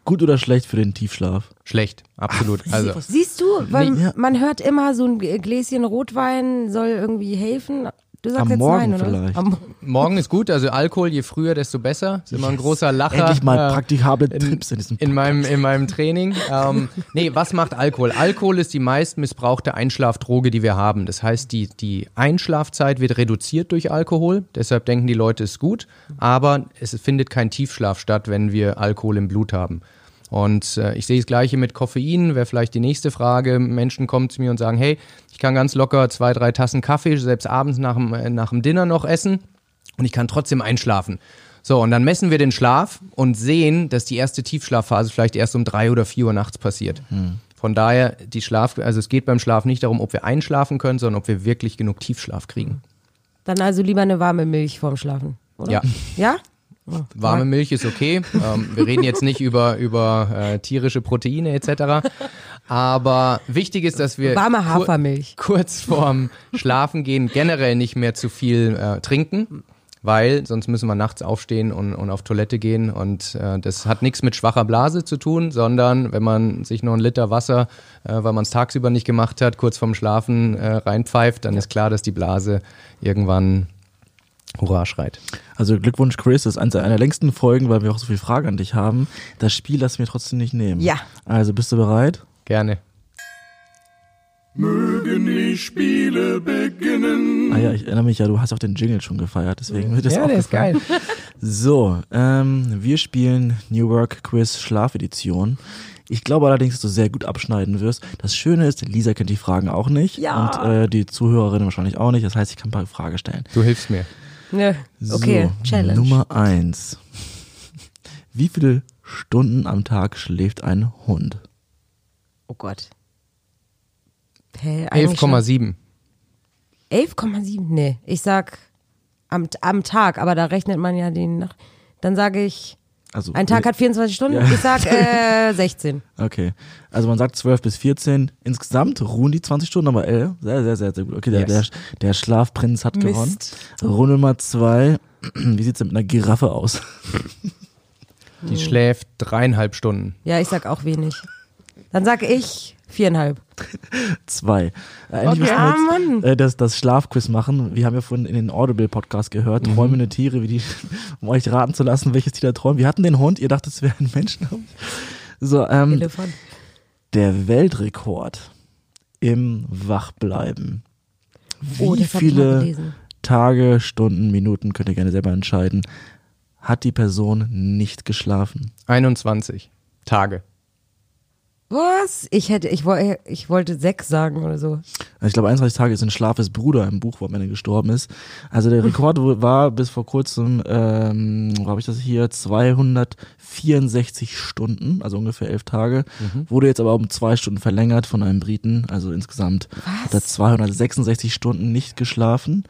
C: Gut oder schlecht für den Tiefschlaf?
B: Schlecht, absolut. Also
A: Siehst du, weil
C: Nee, ja.
A: man hört immer, so ein Gläschen Rotwein soll irgendwie helfen. Du sagst
C: Am
A: jetzt
C: Morgen
A: nein, oder?
C: vielleicht.
A: Am,
B: morgen ist gut, also Alkohol, je früher, desto besser. Ist immer ein großer Lacher.
C: Endlich mal
B: äh,
C: praktikable Tipps in diesem
B: in meinem, in meinem Training. Ähm, nee, was macht Alkohol? Alkohol ist die meist missbrauchte Einschlafdroge, die wir haben. Das heißt, die, die Einschlafzeit wird reduziert durch Alkohol. Deshalb denken die Leute, es ist gut. Aber es findet kein Tiefschlaf statt, wenn wir Alkohol im Blut haben. Und äh, ich sehe das Gleiche mit Koffein, wäre vielleicht die nächste Frage. Menschen kommen zu mir und sagen, hey, kann ganz locker zwei, drei Tassen Kaffee, selbst abends nach dem, äh, nach dem Dinner noch essen und ich kann trotzdem einschlafen. So, und dann messen wir den Schlaf und sehen, dass die erste Tiefschlafphase vielleicht erst um drei oder vier Uhr nachts passiert. Von daher, die Schlaf, also es geht beim Schlaf nicht darum, ob wir einschlafen können, sondern ob wir wirklich genug Tiefschlaf kriegen.
A: dann also lieber eine warme Milch vorm Schlafen, oder?
B: Ja.
A: Ja?
B: Warme Milch ist okay. [laughs] Ähm, wir reden jetzt nicht über, über äh, tierische Proteine etc. Aber wichtig ist, dass wir
A: Warme
B: kur-
A: Hafermilch.
B: kurz vorm Schlafen gehen generell nicht mehr zu viel äh, trinken, weil sonst müssen wir nachts aufstehen und, und auf Toilette gehen. Und äh, das hat nichts mit schwacher Blase zu tun, sondern wenn man sich nur einen Liter Wasser, äh, weil man es tagsüber nicht gemacht hat, kurz vorm Schlafen äh, reinpfeift, dann ist klar, dass die Blase irgendwann Hurra schreit.
C: Also Glückwunsch, Chris. Das ist eine der längsten Folgen, weil wir auch so viele Fragen an dich haben. Das Spiel lassen wir trotzdem nicht nehmen.
A: Ja.
C: Also bist du bereit?
B: Gerne.
D: Mögen die Spiele beginnen.
C: Ah ja, ich erinnere mich ja, du hast auch den Jingle schon gefeiert, deswegen wird das
B: ja,
C: auch
B: der ist geil.
C: So, ähm, wir spielen New Work Quiz Schlafedition. Ich glaube allerdings, dass du sehr gut abschneiden wirst. Das Schöne ist, Lisa kennt die Fragen auch nicht
A: Ja.
C: und äh, die Zuhörerinnen wahrscheinlich auch nicht. Das heißt, ich kann ein paar Fragen stellen.
B: Du hilfst mir.
A: Ne. Okay,
C: so,
A: Challenge.
C: Nummer eins. Wie viele Stunden am Tag schläft ein Hund?
A: Oh Gott. Hä, eigentlich schon-
B: 11,7.
A: 11,7? Nee, ich sag am, am Tag, aber da rechnet man ja den nach. Dann sage ich,
C: Also
A: ein Tag hat 24 Stunden,
C: Ja.
A: ich sag äh, [laughs] 16.
C: Okay. Also man sagt 12 bis 14. Insgesamt ruhen die 20 Stunden, aber äh, sehr, sehr, sehr, sehr gut. Okay, der,
B: Yes.
C: der, der Schlafprinz hat
A: Mist.
C: gewonnen. Runde Nummer zwei. [clears throat] Wie sieht's denn mit einer Giraffe aus?
B: Die schläft dreieinhalb Stunden.
A: Ja, ich sag auch wenig. Dann sag ich viereinhalb.
C: Zwei. Äh, eigentlich
A: Okay.
C: müssen
A: Ah,
C: wir jetzt, äh, das, das Schlafquiz machen. Wir haben ja vorhin in den Audible-Podcast gehört,
B: Mhm.
C: träumende Tiere, wie die, [laughs] um euch raten zu lassen, welches Tier da träumt. Wir hatten den Hund, ihr dachtet, es wäre ein [laughs] Mensch. So, ähm,
A: Elefant.
C: der Weltrekord im Wachbleiben. Wie
A: Oh, ich mal
C: viele. Tage, Stunden, Minuten, könnt ihr gerne selber entscheiden, hat die Person nicht geschlafen?
B: 21 Tage.
A: Was? Ich hätte, ich, woll- ich wollte sechs sagen oder so.
C: Also ich glaube, 31 Tage ist ein Schlafes Bruder im Buch, wo am Ende gestorben ist. Also der Rekord war bis vor kurzem, ähm, wo habe ich das hier, 264 Stunden, also ungefähr elf Tage. Wurde jetzt aber um zwei Stunden verlängert von einem Briten. Also insgesamt hat er 266 Stunden nicht geschlafen.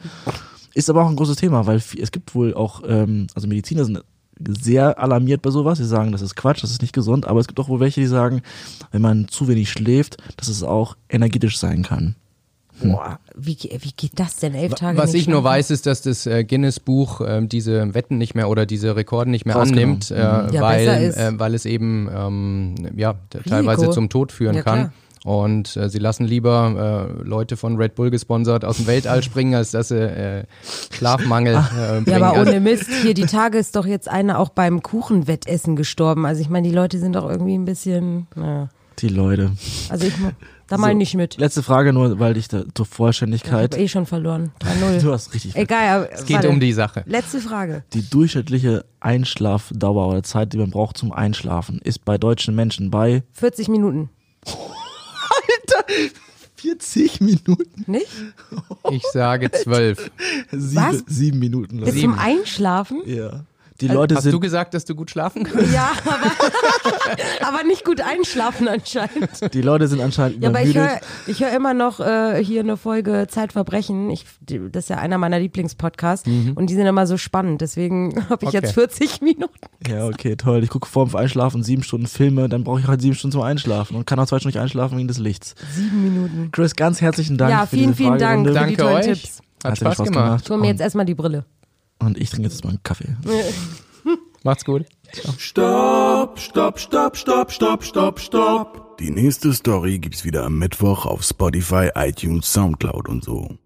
C: Ist aber auch ein großes Thema, weil es gibt wohl auch, ähm, also Mediziner sind sehr alarmiert bei sowas. Sie sagen, das ist Quatsch, das ist nicht gesund. Aber es gibt auch wohl welche, die sagen, wenn man zu wenig schläft, dass es auch energetisch sein kann.
A: Boah, wie, ge- wie geht das denn? Elf Tage
B: Was
A: nicht
B: ich nur weiß, ist, dass das äh, Guinness-Buch ähm, diese Wetten nicht mehr oder diese Rekorde nicht mehr annimmt, äh,
A: Ja, besser
B: weil, äh, weil es eben ähm, ja, teilweise zum Tod führen
A: Ja,
B: kann.
A: klar.
B: Und äh, sie lassen lieber äh, Leute von Red Bull gesponsert aus dem Weltall [laughs] springen, als dass sie äh, Schlafmangel äh, bringen.
A: Ja, aber ohne [laughs] Mist, hier die Tage ist doch jetzt einer auch beim Kuchenwettessen gestorben. Also ich meine, die Leute sind doch irgendwie ein bisschen, naja.
C: Die Leute.
A: Also ich, da [laughs] meine ich mit.
C: Letzte Frage nur, weil ich da zur
A: Ich habe
C: Vollständigkeit.
A: eh schon verloren. 3-0.
C: Du hast richtig.
A: Egal, aber
B: es geht
A: warte.
B: um die Sache.
A: Letzte Frage.
C: Die durchschnittliche Einschlafdauer oder Zeit, die man braucht zum Einschlafen, ist bei deutschen Menschen bei
A: 40 Minuten.
C: 40 Minuten.
A: Nicht?
B: Ich sage zwölf.
C: Sieben,
A: Was?
C: sieben Minuten.
A: Bis zum Einschlafen?
C: Ja. Die Leute
B: Hast du
C: sind.
B: gesagt, dass du gut schlafen kannst?
A: Ja, aber, [laughs] aber nicht gut einschlafen anscheinend.
C: Die Leute sind anscheinend
A: Ja, aber ich höre ich hör immer noch äh, hier eine Folge Zeitverbrechen. Ich, das ist ja einer meiner Lieblingspodcasts und die sind immer so spannend. Deswegen [laughs] habe ich
B: Okay.
A: jetzt 40 Minuten.
C: Ja, okay, toll. Ich gucke vor dem Einschlafen sieben Stunden Filme, dann brauche ich halt sieben Stunden zum Einschlafen und kann auch zwei Stunden nicht einschlafen wegen des Lichts.
A: Sieben Minuten.
C: Chris, ganz herzlichen Dank
A: Ja,
C: für
A: vielen,
C: diese
A: vielen Dank die
B: Danke
A: tollen
B: euch.
A: Tipps.
B: Hat
C: Hat
B: Spaß
C: Spaß
B: gemacht.
C: gemacht.
A: Ich hole mir jetzt erstmal die Brille.
C: Und ich trinke jetzt mal einen Kaffee. [laughs]
B: Macht's gut.
D: Stopp, stopp, stopp, stopp, stopp, stopp, stopp. Die nächste Story gibt's wieder am Mittwoch auf Spotify, iTunes, Soundcloud und so.